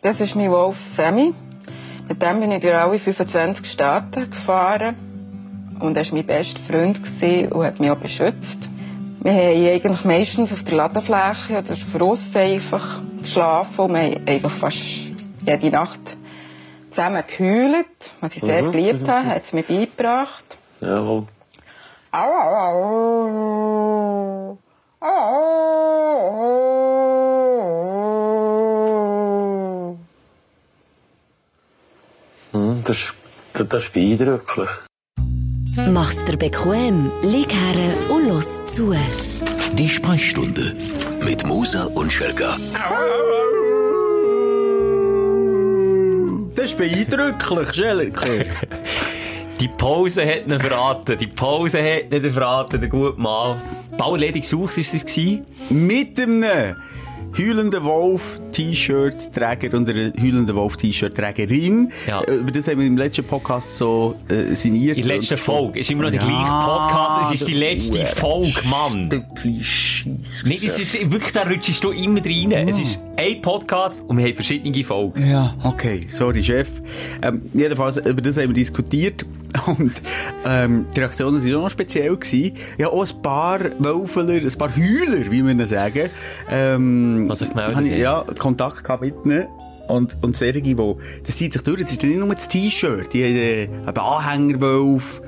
Das ist mein Wolf Sammy. Mit dem bin ich durch alle 25 Staaten gefahren. Und er war mein bester Freund und hat mich auch beschützt. Wir haben eigentlich meistens auf der Ladefläche oder draussen einfach geschlafen und wir haben eigentlich fast jede Nacht zusammen gehüllt, was ich sehr Mhm, geliebt habe, hat es mir beigebracht. Jawohl. Au, au, au. Au. Hm, das, ist- das, das ist beeindruckend. Mach's dir bequem, lieg her und los zu. Die Sprechstunde mit Musa und Schelga. Das ist beeindruckend, Schelke. Die Pause hat ihn verraten. Die Pause hat ihn verraten, der gute Mann. Bauerledig sucht ist das gewesen? Mit einem heulenden Wolf-T-Shirt-Träger und einer heulenden Wolf-T-Shirt-Trägerin. Ja. Äh, Über das haben wir im letzten Podcast so äh, signiert. Die letzte Folge. Ist immer noch der Ja, gleiche Podcast. Es ist die letzte Hure. Folge, Mann. Scheisse. Nee, es ist wirklich, da rutschst du immer rein. Es ist ein Podcast und wir haben verschiedene Folgen. Ja, okay, sorry, Chef. Ähm, jedenfalls, über das haben wir diskutiert. Und ähm, die Reaktionen waren auch noch speziell. Gewesen. Ja, auch ein paar Wölfeler, ein paar Heuler, wie wir ihnen sagen. Ähm, Was sich gemeldet ich. Ja, Kontakt gehabt mit ihnen. Und, und solche, die, das zieht sich durch. Das ist nicht nur das T-Shirt. Die haben äh, einen Anhängerwolf.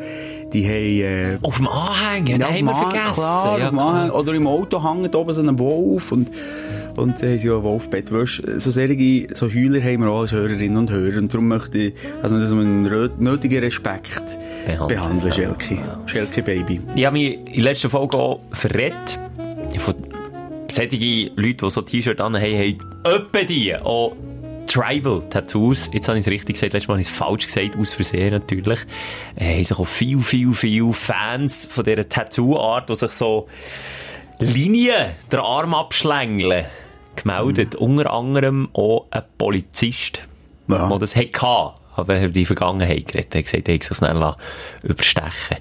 Die haben, äh, Auf dem Anhänger, ja, haben wir vergessen. Klar, ja, auf dem Anhänger. Oder im Auto hängt oben so ein Wolf und, und sie haben ja ein Wolfbett. Weisst, So solche, so Heuler haben wir auch als Hörerinnen und Hörer. Und darum möchte ich, also das mit einem nötigen Respekt Behandeln. behandeln, Schelke. Schelke Baby. Ich habe mich in der letzten Folge auch verrät. Von solchen Leuten, die so T-Shirt an haben, haben etwa die auch Tribal-Tattoos. Jetzt habe ich es richtig gesagt, letztes Mal habe ich es falsch gesagt, aus Versehen natürlich. Äh, haben sich auch viel, viel, viel Fans von dieser Tattoo-Art, die sich so Linien den Arm abschlängeln, gemeldet. Unter anderem auch ein Polizist, Ja. der das hatte. Aber er hat die Vergangenheit geredet. Er hat gesagt, er hat sich schnell lassen überstechen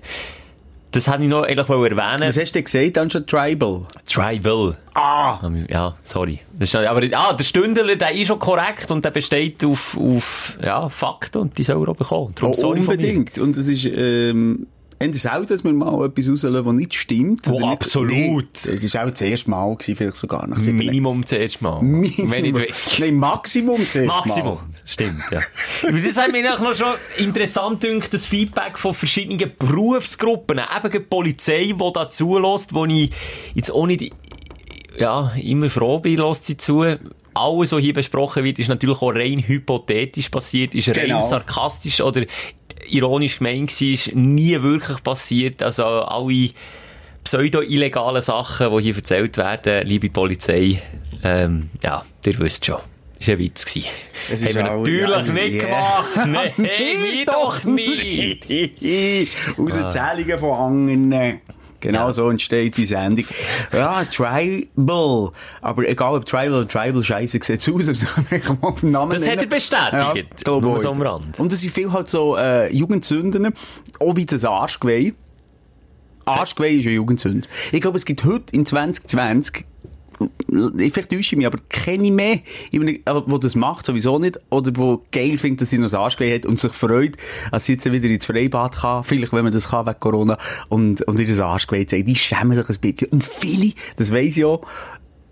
Das wollte ich noch eigentlich mal erwähnen. Was hast du denn gesagt, dann schon Tribal? Tribal. Ah! Ja, sorry. Das ist, aber ah, der Stündler, der ist schon korrekt und der besteht auf, auf ja, Fakten und die soll er auch bekommen. Darum Oh, sorry von mir. unbedingt. Und es ist, ähm, eher selten, dass wir mal etwas rauslassen, das nicht stimmt. Oh, nicht- absolut. Es war auch das erste Mal, gewesen, vielleicht sogar nach sieben Minimum zuerst mal. Minimum. Wenn wirklich. Nein, Maximum zuerst Maximum. Mal. Stimmt, ja. Das hat mir auch noch schon interessant gedacht, das Feedback von verschiedenen Berufsgruppen, eben die Polizei, die da zulässt, wo ich jetzt auch nicht, ja, immer froh bin, lässt sie zu. Alles, was hier besprochen wird, ist natürlich auch rein hypothetisch passiert, ist rein Genau. sarkastisch oder ironisch gemeint ist nie wirklich passiert. Also alle pseudo-illegalen Sachen, die hier erzählt werden, liebe Polizei, ähm, ja, ihr wisst schon. Das war ein Witz. gewesen. Es Haben ist wir natürlich ja, nicht gemacht. Nein, wie doch nicht. Aus Erzählungen von anderen. Genau Ja. so entsteht die Sendung. Ja, Tribal. Aber egal ob Tribal oder Tribal scheiße sieht aus, aber das kann man mal auf den Namen Das hat nennen. er bestätigt. Ja, Nur so am Rand. Und es sind viel halt so äh, Jugendsünden, auch wie das Arschgeweih. Arschgeweih ist eine Jugendsünde. Ich glaube, es gibt heute im 2020 ich täusche ich mich, aber kenne ich mehr, jemanden, äh, der das macht, sowieso nicht, oder wo geil findet, dass sie noch Arschgeweih hat und sich freut, dass sie jetzt wieder ins Freibad kann, vielleicht, wenn man das kann, wegen Corona, und, und ihr das Arschgeweih zeigt. Die schämen sich ein bisschen. Und viele, das weiss ich auch,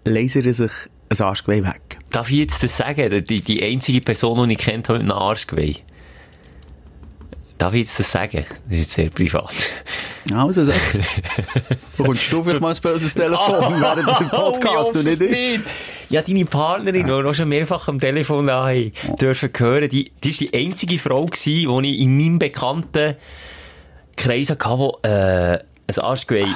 lasern sich ein Arschgeweih weg. Darf ich jetzt das sagen? Die, die einzige Person, die ich kennt, hat einen Arschgeweih. Darf ich jetzt das sagen? Das ist jetzt sehr privat. Also, sag's. Bekommst du vielleicht mal ein böses Telefon während dem Podcast, Oh, und nicht ich? Ja, deine Partnerin, die auch schon mehrfach am Telefon haben dürfen hören, die, die ist die einzige Frau gewesen, die ich in meinem bekannten Kreis hatte, die, äh, ein Arschgeweih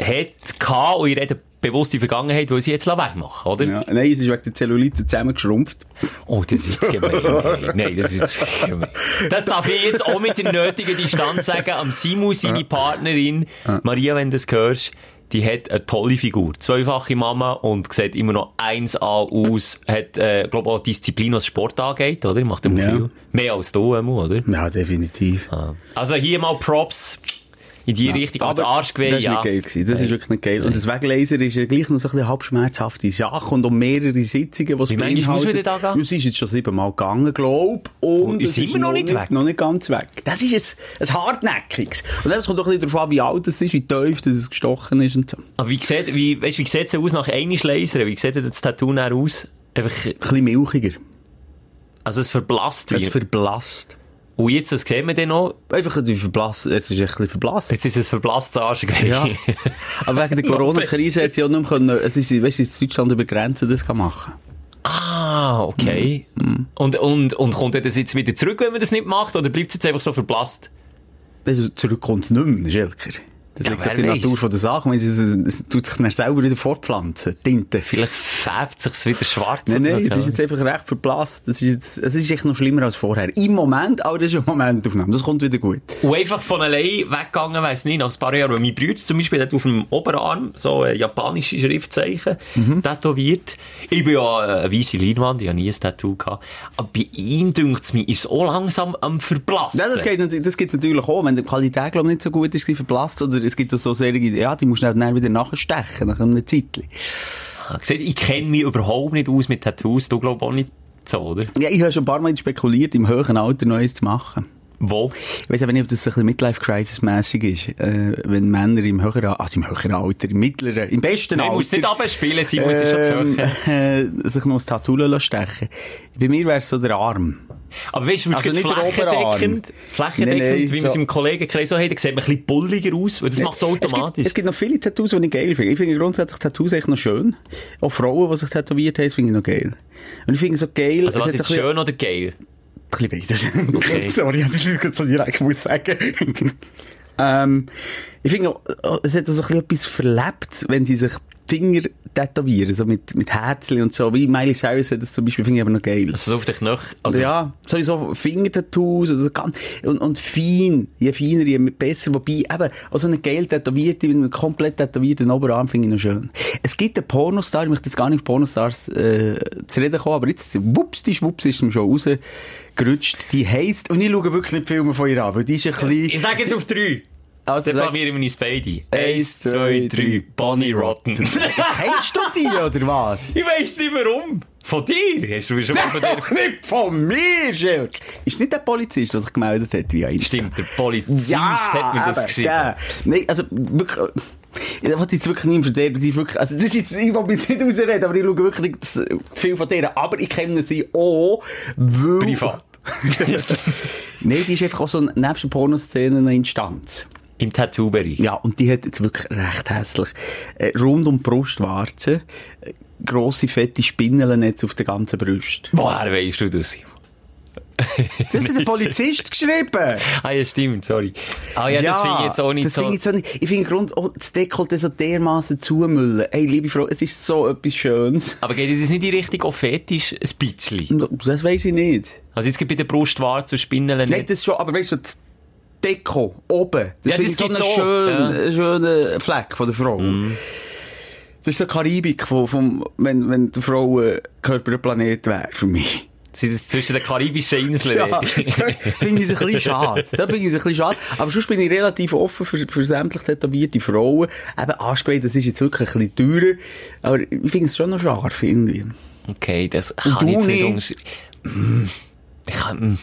hat, und ich rede bewusst die Vergangenheit, weil sie jetzt wegmachen, oder? Ja, nein, es ist wegen der Zellulite zusammengeschrumpft. Oh, das ist jetzt gemein. Nein, das ist jetzt gemein. Das darf ich jetzt auch mit der nötigen Distanz sagen. Am Simu, seine Partnerin, Maria, wenn du das hörst, die hat eine tolle Figur. Zweifache Mama und sieht immer noch 1A aus. Hat, äh, glaube auch Disziplin, was Sport angeht, oder? Macht immer Ja. viel. Mehr als du, Emu, oder? Ja, definitiv. Also hier mal Props. In die Richtung. Aber, das Arschgeweih, das ist ja. nicht geil gewesen. Das ist wirklich nicht geil. Und das Weglaser ist ja gleich noch so ein bisschen halb schmerzhafte Sache und um mehrere Sitzungen, was Wie manchmal muss man denn da gehen? Ja, sie ist jetzt schon siebenmal gegangen, glaub. Und Und es ist wir noch nicht weg? Noch nicht ganz weg. Das ist ein, ein hartnäckiges. Und dann kommt doch ein bisschen darauf an, wie alt es ist, wie tief es gestochen ist und so. Ein Aber wie sieht, wie, weißt, wie sieht's denn aus nach einem Lasern? Wie sieht das Tattoo aus? Einfach, bisschen milchiger. also es verblasst Es wie. verblasst. Und jetzt, was sehen wir denn noch? Einfach ein verblasst. Es ist ein bisschen verblasst. Jetzt ist es verblasstes Arschgeweih. Ja. Aber wegen der Corona-Krise hat sie auch nicht mehr können, es ist, weißt du, in Deutschland über Grenzen das kann machen. Ah, okay. Mhm. Und, und, und kommt das jetzt wieder zurück, wenn man das nicht macht? Oder bleibt es jetzt einfach so verblasst? Also zurück kommt es nicht mehr, Schelker. Das Ja, liegt wer auf der. Natur von der Sache. Es, es, es tut sich dann selber wieder fortpflanzen. Tinte. Vielleicht färbt es sich wieder schwarz. Nein, nein, es ist jetzt einfach recht verblasst. Es ist, jetzt, es ist echt noch schlimmer als vorher. Im Moment, aber das ist eine Momentaufnahme. Das kommt wieder gut. Und einfach von allein weggegangen, weiss nicht, nach ein paar Jahren. Mein Bruder zum Beispiel hat auf dem Oberarm so ein japanische Schriftzeichen Mhm. tätowiert. Ich bin ja eine weisse Leinwand, ich habe nie ein Tattoo gehabt. Aber bei ihm, dünkt es mir, ist es auch langsam am Verblassen. Ja, das, geht, das gibt's natürlich auch, wenn die Qualität, glaub, nicht so gut ist, verblasst. Oder es gibt auch so Serien, ja, die musst du dann wieder nachstechen, nach einem Zeitchen. Ihr, Ich kenne mich überhaupt nicht aus mit Tattoos. Du glaubst auch nicht so, oder? Ja, ich habe schon ein paar Mal spekuliert, im höheren Alter noch eins zu machen. Wo? Ich weiss aber nicht, ob das ein bisschen Midlife-Crisis-mässig ist. Äh, wenn Männer im höheren, also im höheren Alter, im mittleren, im besten Nein, Alter... muss nicht abspielen, sie muss schon zu ähm, hoch. äh, sich noch ein Tattoo stechen Bei mir wäre es so der Arm. Aber weißt du, Also nicht flächendeckend, flächendeckend, Nein, nein, wie so- es im Kollegenkreis hat, dann sieht man ein bisschen bulliger aus, weil das macht es Es gibt, automatisch. es gibt noch viele Tattoos, die ich geil finde. Ich finde grundsätzlich Tattoos echt noch schön. Auch Frauen, die sich tätowiert haben, das finde ich noch geil. Und ich finde so geil... also was ist so ein schön oder geil? Ein bisschen beides. Okay. Sorry, also ich muss so direkt muss sagen. ähm, ich finde, es hat auch so ein bisschen etwas verlebt, wenn sie sich Finger tätowieren, so mit, mit Herzchen und so, wie Miley Cyrus hat das zum Beispiel, finde ich aber noch geil. Also so auf den Knöchel. Also, ja, sowieso Fingertattoos oder so ganz, und, und fein, je feiner, je besser, wobei eben, auch so eine geil tätowierte, mit einem komplett tätowierten Oberarm finde ich noch schön. Es gibt einen Pornostar, ich möchte jetzt gar nicht auf Pornostars, äh, zu reden kommen, aber jetzt, wups, die Schwups ist ihm schon rausgerutscht, die heisst, und ich schaue wirklich nicht Filme von ihr an, weil die ist ein bisschen, Ich sage es auf drei. Also blamieren wir uns beide. Eins, zwei, drei. Bonnie Rotten. kennst du die, oder was? ich weiss nicht warum. Von dir? Hast du schon mal von dir... Nicht von mir, Schilk! Ist nicht der Polizist, der sich gemeldet hat, wie Insta? Stimmt, der Polizist hat mir das eben, geschrieben. gell. Nein, also wirklich. Ich wollte jetzt wirklich niemand verderben, die wirklich, also das ist jetzt, ich will mich nicht ausreden, aber ich schaue wirklich nicht viel von denen, aber ich kenne sie auch, weil... Privat. Nein, die ist einfach auch so nebst der Pornoszene eine Instanz. Im Tattoo-Bereich. Ja, und die hat jetzt wirklich recht hässlich. Äh, rund um die Brustwarze, äh, grosse, fette Spinnelnetz auf der ganzen Brust. Woher weisst du das? Das hat der Polizist geschrieben! Ah ja, stimmt, sorry. Ah ja, das finde ich jetzt auch nicht das so... Ich, nicht. ich finde Grund, oh, das Dekolleté so dermassen zumüllen. Ey, liebe Frau, es ist so etwas Schönes. Aber geht das nicht in die Richtung fetisch? Ein bisschen. Das weiss ich nicht. Also jetzt gibt bei der Brustwarze und Spinneln Nein, das schon, aber weißt du, so Deko, oben. Das Ja, das ich so auch, schönen, ja. Schönen Fleck von der Frau. Das ist so Karibik, von, vom, wenn, wenn die Frau äh, ein Planet wäre, für mich. Sind es zwischen den karibischen Inseln? Ja, finde ich es ein bisschen schade. Da finde ich es ein bisschen schade. Aber sonst bin ich relativ offen für, für sämtlich tätowierte Frauen. Eben, Arschgeweih, das ist jetzt wirklich ein bisschen teurer. Aber ich finde es schon noch scharf, irgendwie. Okay, das kann ich jetzt nicht nicht? unterschreiben. Ich kann...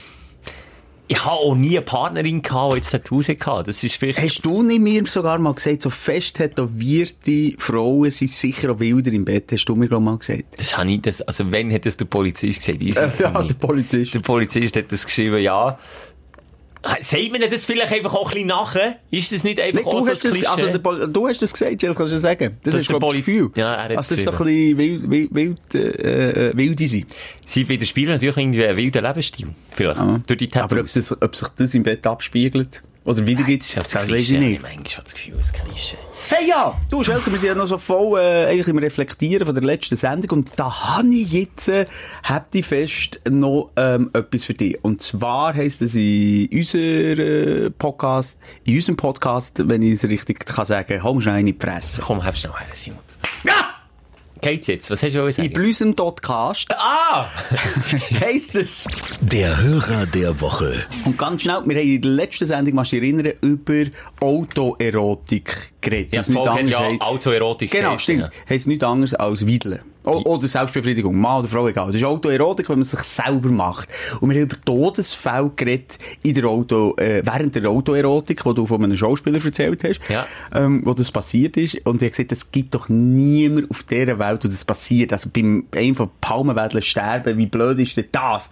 Ich habe auch nie eine Partnerin gehabt, die jetzt Tattoos hatte. Das ist vielleicht... Hast du nicht mir sogar mal gesagt, so fest tätowierte Frauen sind sicher auch wilder im Bett? Hast du mir, glaub ich, mal gesagt? Das habe ich, das, also wenn hat das der Polizist gesagt? Ich sicher ja, nicht. der Polizist. Der Polizist hat das geschrieben, ja. Sagt man das vielleicht einfach auch ein bisschen nachher? Ist das nicht einfach Nee, auch so ein das, Klischee? also der du hast das gesagt, Jill, kannst du sagen. Das, Das ist, der glaub ich, das Gefühl. Ja, er hat's also, das ist so ein bisschen wild, wild, wild, äh, äh, wilde sein. Sie widerspiegeln natürlich irgendwie einen wilden Lebensstil. Vielleicht. Durch die Aber ob, Tattoos. das, ob sich das im Bett abspiegelt oder wiedergibt, Das ist ja das, das weiß ich Ich nicht. habe manchmal das Gefühl, das Klischee. Hey ja, du Schelke, wir sind ja noch so voll äh, eigentlich im Reflektieren von der letzten Sendung und da habe ich jetzt, äh, habt ihr fest noch ähm, etwas für dich. Und zwar heisst es in unser äh, Podcast, in unserem Podcast, wenn ich es richtig kann sagen, mir schnell in die Fresse. Komm, hab schnell her, Simon. Geht's jetzt? Was hast du wollen In sagen? Blüsem.cast Ah! heisst es. Der Hörer der Woche. Und ganz schnell, wir haben in der letzten Sendung, dich erinnern, über Autoerotik geredet. Ja, Folge hat ja Autoerotik Genau, stimmt. ja. Heisst nichts anderes als Wiedeln. O oder Selbstbefriedigung. Mann oder Frau, egal. Das ist Autoerotik, wenn man sich selber macht. Und wir haben über Todesfälle geredet in der Auto, äh, während der Autoerotik, wo du von einem Schauspieler erzählt hast, Ja. ähm, wo das passiert ist. Und ich habe gesagt, es gibt doch niemand auf dieser Welt, wo das passiert. Also beim von Palmenwedeln sterben, wie blöd ist denn das?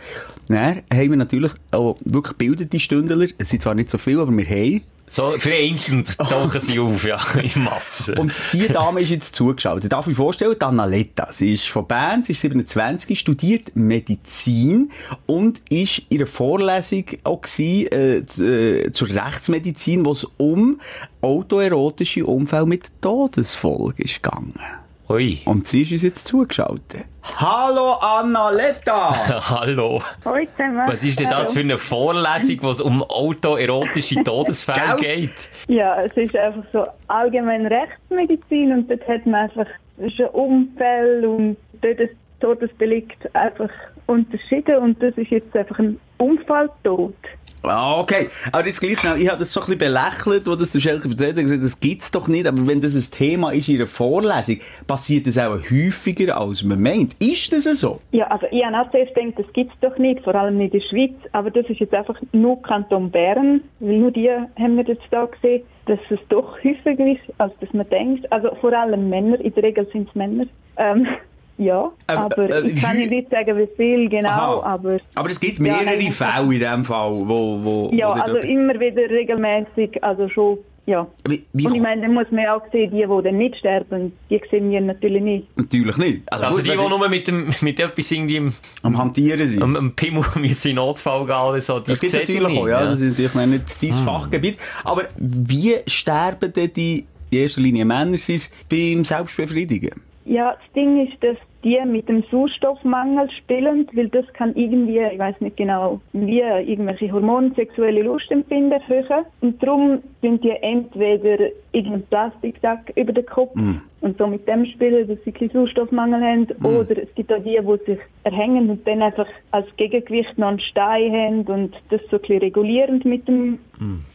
Dann haben wir natürlich auch wirklich gebildete Stündler. Es sind zwar nicht so viele, aber wir haben So, vereinzelt tauchen sie auf, ja, in Massen. Und die Dame ist jetzt zugeschaltet. Darf ich vorstellen? Annaletta. Sie ist von Bern, sie ist 27, studiert Medizin und ist in einer Vorlesung auch gewesen, äh, äh, zur Rechtsmedizin, wo es um autoerotische Unfälle mit Todesfolge ist gegangen. Ui. Und sie ist uns jetzt zugeschaltet. Hallo Annaletta! Hallo. Hallo zusammen. Was ist denn das für eine Vorlesung, wo es um autoerotische Todesfälle geht? Ja, es ist einfach so allgemein Rechtsmedizin und dort hat man einfach schon Unfälle und Todes Todesdelikt einfach unterschieden und das ist jetzt einfach ein Unfalltod. Ah, okay. Aber jetzt gleich schnell, ich habe das so ein bisschen belächelt, wo das der Schelke erzählt hat, gesagt, das gibt's doch nicht. Aber wenn das ein Thema ist in einer Vorlesung, passiert das auch häufiger, als man meint. Ist das so? Ja, also ich habe auch zuerst gedacht, das gibt's doch nicht, vor allem nicht in der Schweiz, aber das ist jetzt einfach nur Kanton Bern, weil nur die haben wir jetzt da gesehen, dass es doch häufiger ist, als dass man denkt. Also vor allem Männer, in der Regel sind es Männer. Ähm, ja, Ähm, aber äh, ich kann wie- nicht sagen, wie viel genau, Aha. aber... Aber es gibt Ja, mehrere nein, Fälle in dem Fall, wo, wo, Ja, wo also immer wieder regelmäßig, also schon, ja. Wie, wie Und ich meine, dann muss man ja auch sehen, die, die dann nicht sterben, die sehen wir natürlich nicht. Natürlich nicht. Also gut, die, die nur mit, dem, mit etwas irgendwie im, am Hantieren sind. am, am Pimmel müssen in Notfall gehen oder so, die das gibt natürlich nicht, auch, ja. Das ist natürlich nicht dein Fachgebiet. Aber wie sterben denn die, in erster Linie Männer sind beim Selbstbefriedigen? Ja, das Ding ist, dass die mit dem Sauerstoffmangel spielen, weil das kann irgendwie, ich weiß nicht genau, wie irgendwelche Hormone sexuelle Lust empfinden erhöhen. Und darum sind die entweder irgendeinen Plastiksack über den Kopf und so mit dem spielen, dass sie keinen Sauerstoffmangel haben. Oder es gibt auch die, die sich erhängen und dann einfach als Gegengewicht noch einen Stein haben und das so ein bisschen regulierend mit dem,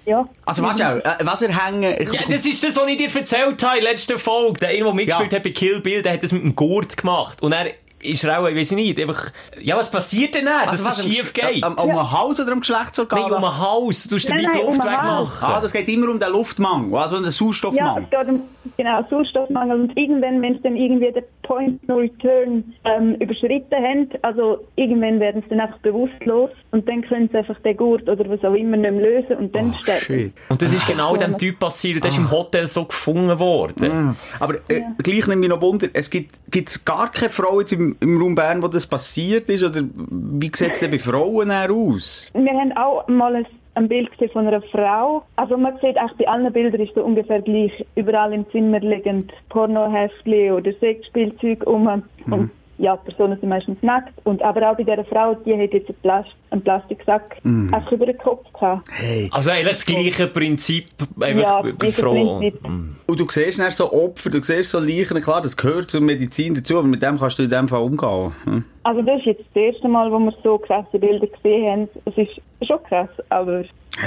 ja. Also, warte auch, äh, was erhängen... Ich, Ja, das ist das, was ich dir erzählt habe in der letzten Folge. Der, der mitgespielt Ja. hat bei Kill Bill, der hat das mit dem Gurt gemacht. Und er ist er auch, ich weiß nicht, einfach, ja, was passiert denn dann, dass also, was, das am schief Sch- geht? Am, am Hals oder am Geschlechtsorgan? Nein, um den Hals. Du Nein, nicht die um Luft den Hals. wegmachen. Ah, das geht immer um den Luftmangel, also um den Ja, Sauerstoffmangel. es geht um genau, Sauerstoffmangel. Und irgendwann, wenn sie dann irgendwie den Point No Return ähm, überschritten haben, also irgendwann werden sie dann einfach bewusstlos und dann können sie einfach den Gurt oder was auch immer nicht mehr lösen und dann sterben. Shit. Und das ist genau dem Typ passiert. Und der ist im Hotel so gefunden worden. Aber äh, gleich nimmt mich noch Wunder, es gibt gibt's gar keine Frau jetzt im, im Raum Bern, wo das passiert ist? Oder wie sieht es denn bei Frauen aus? Wir haben auch mal ein, ein Bild gesehen von einer Frau. Also man sieht eigentlich bei allen Bildern ist so ungefähr gleich. Überall im Zimmer liegen Pornoheftchen oder Sexspielzeug um. Und ja, die Personen sind meistens nackt. Und aber auch bei dieser Frau, die hat jetzt einen, Plast einen Plastiksack einfach über den Kopf gehabt. Hey. Also eigentlich das gleiche Prinzip, einfach Ja, bei Frauen. Prinzip. Und du siehst dann so Opfer, du siehst so Leichen, klar, das gehört zur Medizin dazu, aber mit dem kannst du in dem Fall umgehen. Hm? Also das ist jetzt das erste Mal, wo wir so krasse Bilder gesehen haben. Es ist schon krass, aber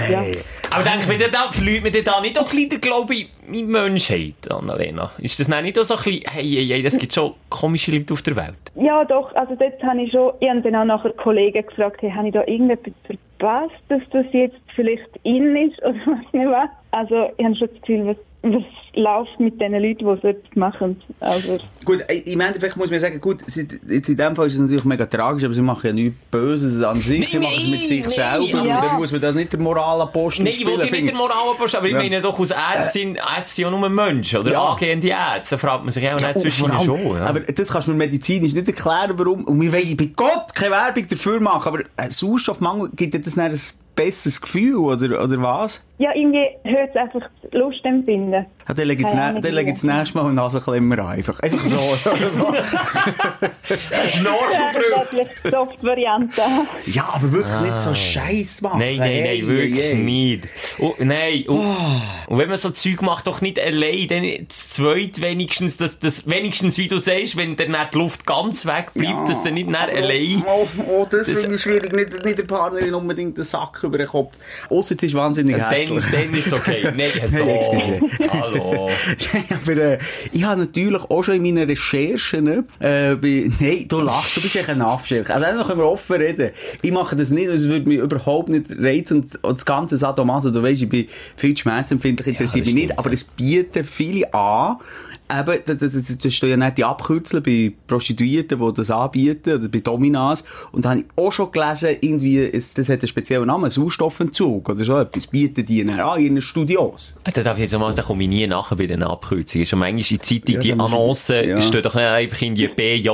ja. Aber denke mir, da verliert man da nicht auch ein bisschen den Glauben in Menschheit, Annalena? Ist das nicht auch so ein bisschen, hey, hey, hey, das gibt schon komische Leute auf der Welt? Ja, doch. Also dort habe ich schon, ich habe dann auch nachher Kollegen gefragt, hey, habe ich da irgendetwas verpasst, dass das jetzt vielleicht in ist oder was nicht was. Also ich habe schon das Gefühl, was, was läuft mit den Leuten, die so etwas machen. Also, Gut, äh, im Endeffekt muss man sagen, gut, sie, jetzt in dem Fall ist es natürlich mega tragisch, aber sie machen ja nichts Böses an sich, sie Nein, machen es mit sich nein, selber ja. dann muss man das nicht der Moralapostel Nein, ich wollte nicht der Moralapostel, aber ich Ja. meine doch, als Ärztin, Ärzte sind ja nur Menschen, oder Ja. angehende Ärzte, da fragt man sich auch Ja, nicht zwischen allem- schon. Ja. Aber das kannst du mir medizinisch nicht erklären, warum. Und wir wollen bei Gott keine Werbung dafür machen, aber ein Sauerstoffmangel gibt ja das ein besseres Gefühl, oder, oder was? Ja, irgendwie hört es einfach das Lustempfinden. Ja, dann lege ich das nächste Mal einen Nasenklemmer an. Einfach, einfach so. so. Ja, das wäre vielleicht die Soft-Variante. ja, aber wirklich nicht so Scheiß machen. Nein, nein, Hey, nein, wirklich hey, hey. nicht. Oh, nein, oh. Ah. Und wenn man so Zeug macht, doch nicht allein, dann das Zweit wenigstens, dass das wenigstens, wie du sagst, wenn dann die Luft ganz weg bleibt, Ja. dass dann nicht dann allein. Oh, oh, das, Das- finde ich schwierig. Nicht, nicht der Partnerin unbedingt den Sack über den Kopf. Ausser es ist wahnsinnig Dann, hässlich. dann ist es okay. Nein, so. Hallo. aber äh, ich habe natürlich auch schon in meinen Recherchen, äh, bei, nein, du lachst, du bist echt ein Affschilk. Also einfach können wir offen reden. Ich mache das nicht, es würde mich überhaupt nicht reizen und, und das ganze Sadomaso, du weißt, ich bin viel schmerzempfindlich, interessiert das mich nicht, aber es bieten viele an, eben, das, das, das, stehen ja nicht die Abkürzel bei Prostituierten, die das anbieten, oder bei Dominas. Und da habe ich auch schon gelesen, irgendwie, es, das hat einen speziellen Namen, Sauerstoffentzug, oder so etwas, bieten die dann an in Studios. Da darf ich jetzt mal, da komme ich nie nachher bei den Abkürzungen. Schon manchmal in der Zeitung, Ja, die du- Annoncen, ja. steht doch nicht einfach in die BJ.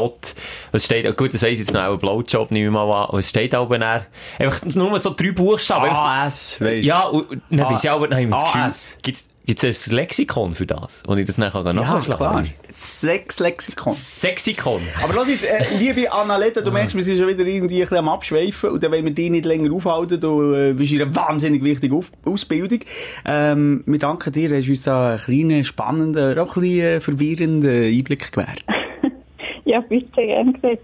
Es steht, gut, das weiss jetzt noch, auch ein Blowjob, nehme ich mal an. Und es steht aber dann, einfach nur so drei Buchstaben. AS, weisst Ja, und, dann weiss ich aber, dann habe ich das Gefühl, AS. Gibt's, gibt's ein Lexikon für das? Und ich das nachher Ja, nachschlagen klar. Sechs Lexikon. Sexikon. Aber lass jetzt, äh, liebe Annaletta, du merkst, wir sind schon wieder irgendwie ein bisschen am Abschweifen und dann wollen wir dich nicht länger aufhalten. Du äh, bist in einer wahnsinnig wichtigen Auf Ausbildung. Ähm, wir danken dir, hast uns da einen kleinen, spannenden, auch ein bisschen äh, verwirrenden Einblick gewährt. Ja, bitte, gern gesehen.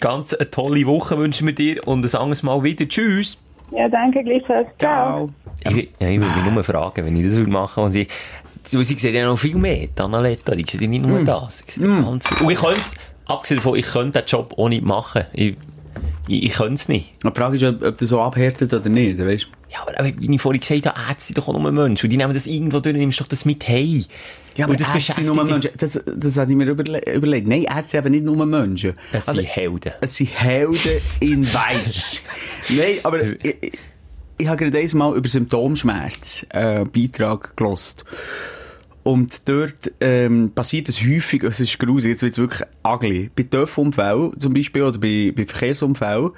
Ganz eine tolle Woche wünschen wir dir und ein anderes Mal wieder. Tschüss. Ja, danke gleichfalls. Ciao. Ich, will- ja, ich würde mich nur fragen, wenn ich das würde machen und sie, sie, sie sieht ja noch viel mehr, die Annaletta, die sieht ja nicht nur das. Sie sieht ja ganz viel. Und ich könnte, abgesehen davon, ich könnte den Job auch nicht machen. Ich, ich, ich könnte es nicht. Die Frage ist, ob, ob das so abhärtet oder nicht, weißt Ja, aber, wie ich vorhin gesagt habe, Ärzte doch auch nur Menschen. Und die nehmen das irgendwo durch, nimmst doch das mit hey. Ja, aber Und das Ärzte sind nur Menschen. Das, das hatte ich mir überle überlegt. Nein, Ärzte haben nicht nur Menschen. Das Also, sind Helden. Es sind Helden in Weiss. Nein, aber ich, ich, ich habe gerade einmal über Symptomschmerz äh, einen Beitrag gelost. Und dort ähm, passiert es häufig, es ist gruselig, jetzt wird es wirklich ugly. Bei Töpfunfällen zum Beispiel oder bei, bei Verkehrsunfällen,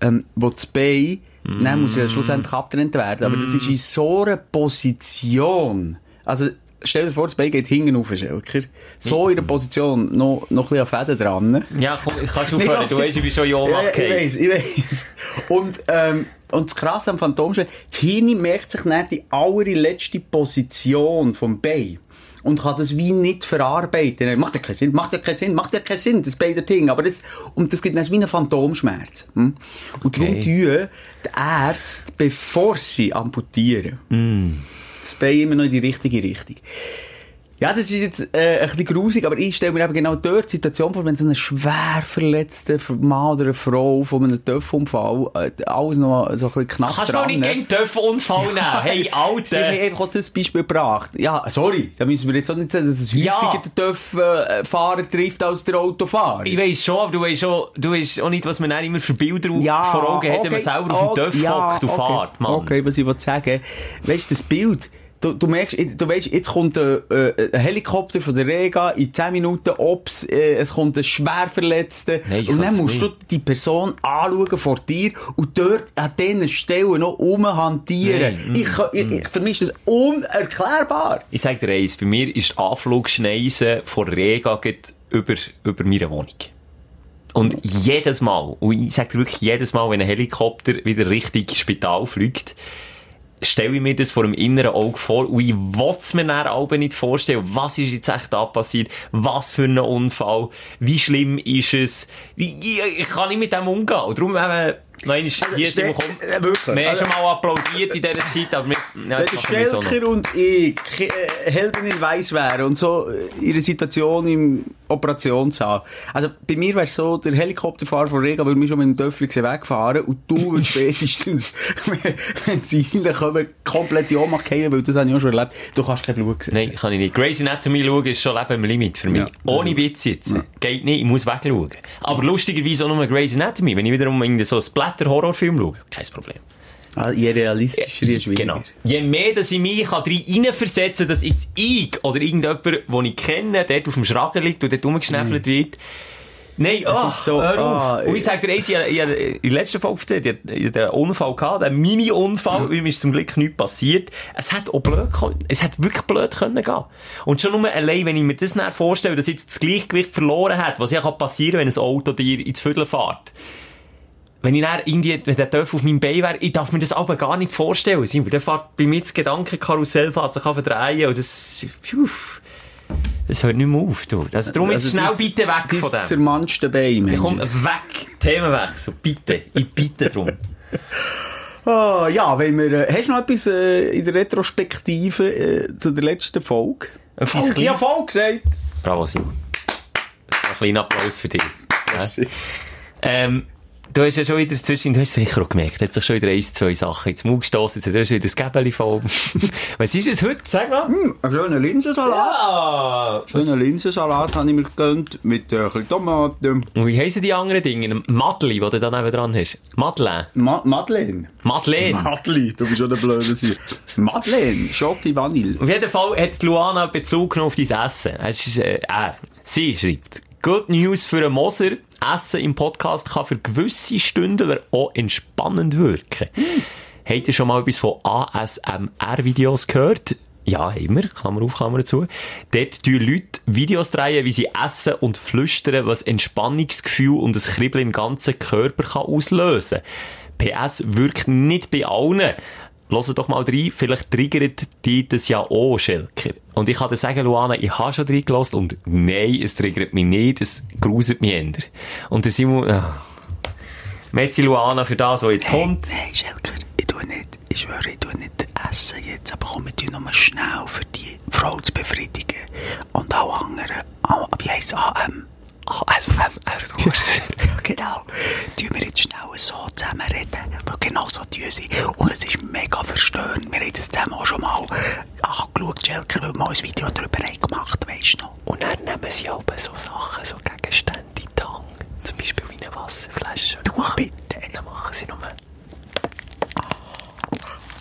ähm, wo das Bein, dann muss ja schlussendlich abgetrennt werden, aber das ist in so einer Position, also stell dir vor, das Bein geht hinten auf, Schelker. So in der Position, noch, noch ein bisschen an Fäden dran. Ja, komm, kannst du Nee, aufhören. Du weißt, ich bin schon Jonas ja, ich weiss, ich weiss. Und, ähm, und das Krasse am Phantomschmerz, das Hirn merkt sich nicht die allerletzte Position vom Bein. Und kann das wie nicht verarbeiten. Macht ja keinen Sinn, macht ja keinen Sinn, macht ja keinen Sinn, das Bein dorthin. Aber das, und das gibt dann wie einen Phantomschmerz. Hm? Und darum Okay. tun die Ärzte, bevor sie amputieren, das Bein immer noch in die richtige Richtung. Ja, das ist jetzt äh, ein bisschen grusig, aber ich stelle mir eben genau dort die Situation vor, wenn so ein schwer verletzter Mann oder eine Frau von einem Töpfunfall äh, alles noch so ein bisschen knapp Kannst du mal dran nicht gegen Töpfunfall nehmen? Hey, Sie haben Alter! einfach auch das Beispiel gebracht. Ja, sorry, da müssen wir jetzt auch nicht sagen, dass es häufiger Ja. den Töpffahrer trifft als der Autofahrer. Ich weiss schon, aber du weißt schon, du weißt auch nicht, was man dann immer für Bilder vor Augen hat, wenn man selber auf dem Töpf ja, hockt und okay. fährt, Mann. Okay, was ich wollte sagen, weißt du, das Bild, du, du merkst, du weißt, jetzt kommt ein, äh, ein Helikopter von der Rega in 10 Minuten, ob's, äh, es kommt ein Schwerverletzter, Nein, und dann musst du nicht. die Person anschauen vor dir und dort an diesen Stellen noch umhantieren. Nein, Ich, kann- ich, ich, für mich ist das unerklärbar. Ich sag dir eins, bei mir ist die Anflugschneise von Rega über, über meine Wohnung. Und jedes Mal, und ich sag dir wirklich jedes Mal, wenn ein Helikopter wieder Richtung Spital fliegt, stelle ich mir das vor dem inneren Auge vor und ich will es mir dann aber nicht vorstellen. Was ist jetzt echt da passiert? Was für ein Unfall? Wie schlimm ist es? Ich, ich, ich kann nicht mit dem umgehen. Und darum eben, nein, hier sind stell- wir gekommen. äh, wirklich. Wir haben Also- schon mal applaudiert in dieser Zeit, aber wir, ja, Wenn der. Stelker und ich äh, Helden in Weiss wären und so äh, ihre Situation im Operationssaal. Also bei mir wäre es so, der Helikopterfahrer von Rega würde mich schon mit dem Töffel wegfahren und du würdest spätestens, wenn- sie reinkommen, komplett die Ohnmacht fallen, weil das habe ich auch schon erlebt, du kannst kein Blut sehen. Nein, kann ich nicht. Grey's Anatomy schauen ist schon Leben im Limit für mich. Ja. Ohne Witz jetzt. Geht nicht, ich muss wegschauen. Aber lustigerweise auch nur Grey's Anatomy. Wenn ich wiederum irgendwie so einen Splatter-Horrorfilm schaue, kein Problem. Ah, je realistischer, je schwieriger. Genau. Je mehr, dass ich mich kann rein hineinversetzen kann, dass jetzt ich oder irgendjemand, den ich kenne, dort auf dem Schragen liegt und dort rumgeschnäffelt Mhm. wird, Nein, ah, ist so, hör auf. ah, Und ich sag dir eins, ich, ich, in der letzten Folge erzählt, ich, ich hatte einen Unfall gehabt, einen Mini-Unfall, weil mir ist zum Glück nichts passiert. Es hat auch blöd können, es hat wirklich blöd können gehen. Und schon nur allein, wenn ich mir das nachher vorstelle, dass jetzt das Gleichgewicht verloren hat, was ja kann passieren, wenn ein Auto dir ins Viertel fährt. Wenn ich dann irgendwie, wenn der Töpf auf meinem Bein wäre, ich darf mir das aber gar nicht vorstellen. Simon, der fährt bei mir das Gedankenkarussell, fährt sich verdrehen und das, pfiuh, das hört nicht mehr auf, du. Das, darum jetzt schnell Also dies- bitte weg dies von dem. zermanschte Bein, Ich komm, Mensch. weg. Themenwechsel. Bitte. Ich bitte drum. Ah, ja, wenn wir, äh, hast du noch etwas äh, in der Retrospektive äh, zu der letzten Folge? Etwas Folge, Kleines? ja, Folge gesagt. Bravo, Simon. Das ein kleiner Applaus für dich. Ja. Ähm, du hast ja schon wieder zwischen, du hast sicher auch gemerkt, hat sich schon wieder eins, zwei Sachen ins Mund gestossen, jetzt hast du wieder das Gäbeli voll. Was ist es heute? Sag mal. Ein schöner Linsensalat. Ah! Schöner Linsensalat habe ich mir gegönnt, mit äh, ein bisschen Tomaten. Und wie heissen die anderen Dinge? Madli, die du da neben dran hast. Madeleine. Ma Madeleine. Madeleine. Madeleine, du bist schon der blöde Sieg. Madeleine, Schoki Vanille. Auf jeden Fall hat Luana Bezug genommen auf dein Essen. Es ist, äh, äh, sie schreibt, Good News für einen Moser. Essen im Podcast kann für gewisse Stunden auch entspannend wirken. Habt ihr schon mal etwas von ASMR-Videos gehört? Ja, immer. Klammer auf, Klammer zu. Dort tun Leute Videos drehen, wie sie essen und flüstern, was Entspannungsgefühl und ein Kribbeln im ganzen Körper kann auslösen PS wirkt nicht bei allen. Hört doch mal rein, vielleicht triggert die das ja auch, Schelker. Und ich kann dir sagen, Luana, ich habe schon reingelassen und nein, es triggert mich nicht, es gruselt mich eher. Und der Simon, ah. Messi Luana für das, was jetzt kommt. Nein, Schelker, ich tue nicht, ich schwöre, ich tue nicht essen jetzt, aber komm, ich tue nur schnell für die Frau zu befriedigen. Und auch andere, wie heisst AM? ASMR, du genau. Tun wir jetzt schnell so zusammen reden, weil genau so tun sie. Und es ist mega verstörend. Wir haben das zusammen auch schon mal angeschaut, Schelker, weil wir mal ein Video darüber haben gemacht, weisst du noch? Und dann nehmen sie aber so Sachen, so Gegenstände in die Hand. Zum Beispiel wie eine Wasserflasche. Du bitte. Dann machen sie nur.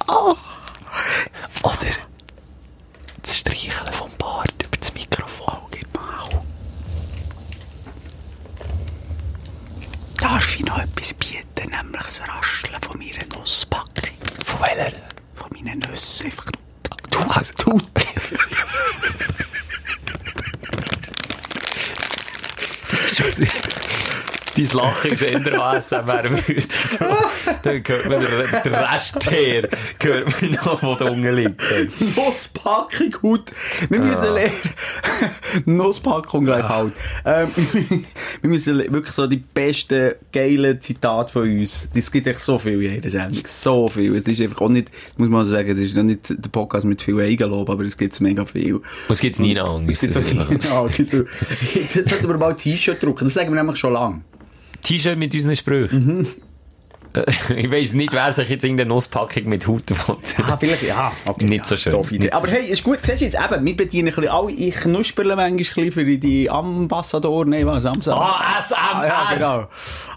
Oh. Oder das Streicheln vom Bart über das Mikrofon. Oh, gib mal auch. Darf ich noch etwas bieten, nämlich das Rascheln von meiner Nusspackung? Von welcher? Von meinen Nüssen. Einfach- Du hast... Du... Das ist schon... Dein Lachen ist eher ASMR-würdig. So. Dann hört man den, den Restteer, hört man noch, wo da unten liegt. Nusspackung, Haut. Wir müssen lernen. Nusspackung gleich Haut. Ähm, wir müssen wirklich so die besten, geilen Zitate von uns. Es gibt echt so viel in jeder Sendung. So viel. Es ist einfach auch nicht, muss man sagen, es ist noch nicht der Podcast mit viel Eigenlob, aber es gibt mega viel. Und es gibt nie noch Angst. Es gibt einfach- ja, okay, so. Das sollten wir mal ein T-Shirt drucken. Das sagen wir nämlich schon lange. T-Shirt mit unseren Sprüchen. Äh, Ich weiss nicht, wer sich jetzt irgendeine Nusspackung mit Haut will. Ah, vielleicht, ja. Okay, Nicht so schön. Nicht Aber hey, ist gut. Siehst du jetzt eben, wir bedienen ein bisschen alle, ich knusperle manchmal für die Ambassador, nein, was, Amsa. ASMR! Ah, ja, genau.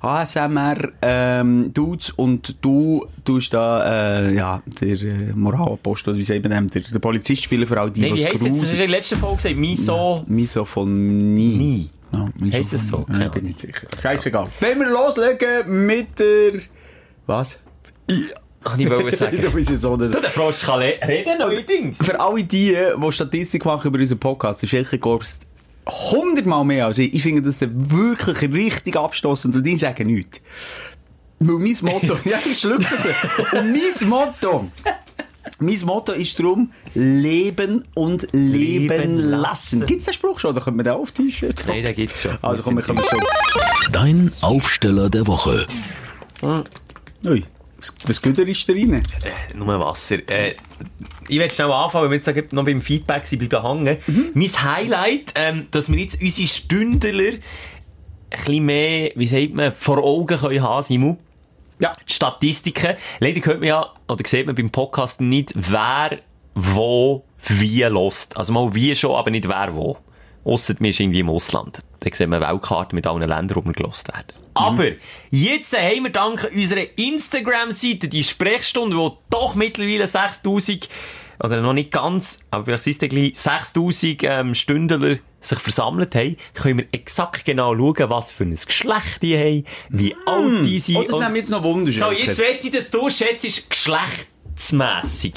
ASMR, ähm, Dudes und du tust da, äh, ja, der äh, Moralapostel, wie sagt man dem, der, der Polizist spielen für all die, Nein, wie was heisst das? Das hast du in der letzten Folge gesagt. Miso... Misophonie. Nie. Ja, Misophonie. Heisst es so? Ja, bin nicht sicher. Scheißegal. Wenn wir loslegen mit der, was? Kann ich wollte sagen. du bist ja so eine... Du, der Frosch kann reden, neuerdings. Für alle die, die Statistik machen über unseren Podcast, ist Elke Gorbst hundertmal mehr als ich. Ich finde das wirklich richtig abstoßend und die sagen nichts. Weil mein Motto, ja, ich schluck das. Und mein Motto, mein Motto ist darum, leben und leben, Leben lassen. lassen. Gibt es den Spruch schon? Oder können wir den auf T-Shirt Nein, den gibt's schon. Also komm, wir kommen schon. Dein Aufsteller der Woche. Ui, was, was Güter ist da rein? Nur Wasser. Äh, ich will schnell anfangen, weil wir jetzt noch beim Feedback sind, bleiben hängen. Mein Highlight, ähm, dass wir jetzt unsere Stündler ein bisschen mehr, wie sagt man, vor Augen können haben, Simon. Ja. Die Statistiken. Leider hört man ja, oder sieht man beim Podcast nicht, wer wo wie lost. Also mal wie schon, aber nicht wer wo. Ausser mir ist irgendwie im Ausland. Da sieht man Weltkarten mit allen Ländern, wo wir gelost werden. Aber jetzt haben wir dank unserer Instagram-Seite die Sprechstunde, die doch mittlerweile 6000 oder noch nicht ganz, aber vielleicht sind es gleich 6000 ähm, Stündler sich versammelt haben, können wir exakt genau schauen, was für ein Geschlecht die haben, wie alt die sind. Oh, das und- haben wir jetzt noch wunderschön. so, jetzt wette ich, dass du schätzt, geschlechtsmässig.